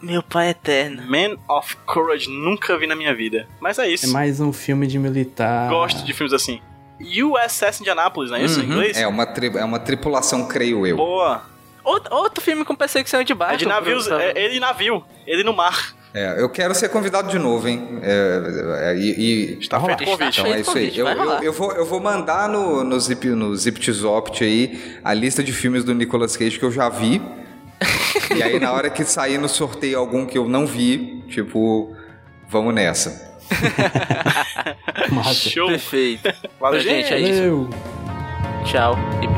Speaker 4: Meu pai é eterno.
Speaker 6: Man of Courage, nunca vi na minha vida. Mas é
Speaker 5: É
Speaker 6: isso.
Speaker 5: mais um filme de militar.
Speaker 6: Gosto de filmes assim. USS Indianapolis, não é isso em inglês?
Speaker 7: É uma, tri- é uma tripulação, creio eu.
Speaker 6: Boa.
Speaker 4: Outro, outro filme com perseguição de barco.
Speaker 6: É de navios, é ele navio, ele no mar.
Speaker 7: É, eu quero ser convidado de novo, hein? É, é, e, e-
Speaker 6: Está
Speaker 5: Vai
Speaker 6: feito o
Speaker 5: rolar.
Speaker 6: convite.
Speaker 7: Então é isso aí. Eu, eu, eu vou, eu vou mandar no, no, Zip, no ZipTzopt aí a lista de filmes do Nicolas Cage que eu já vi. [LAUGHS] e aí, na hora que sair no sorteio algum que eu não vi, tipo, vamos nessa. [LAUGHS]
Speaker 6: Show.
Speaker 4: Perfeito.
Speaker 6: Valeu,
Speaker 4: gente. É isso.
Speaker 5: Valeu.
Speaker 4: Tchau e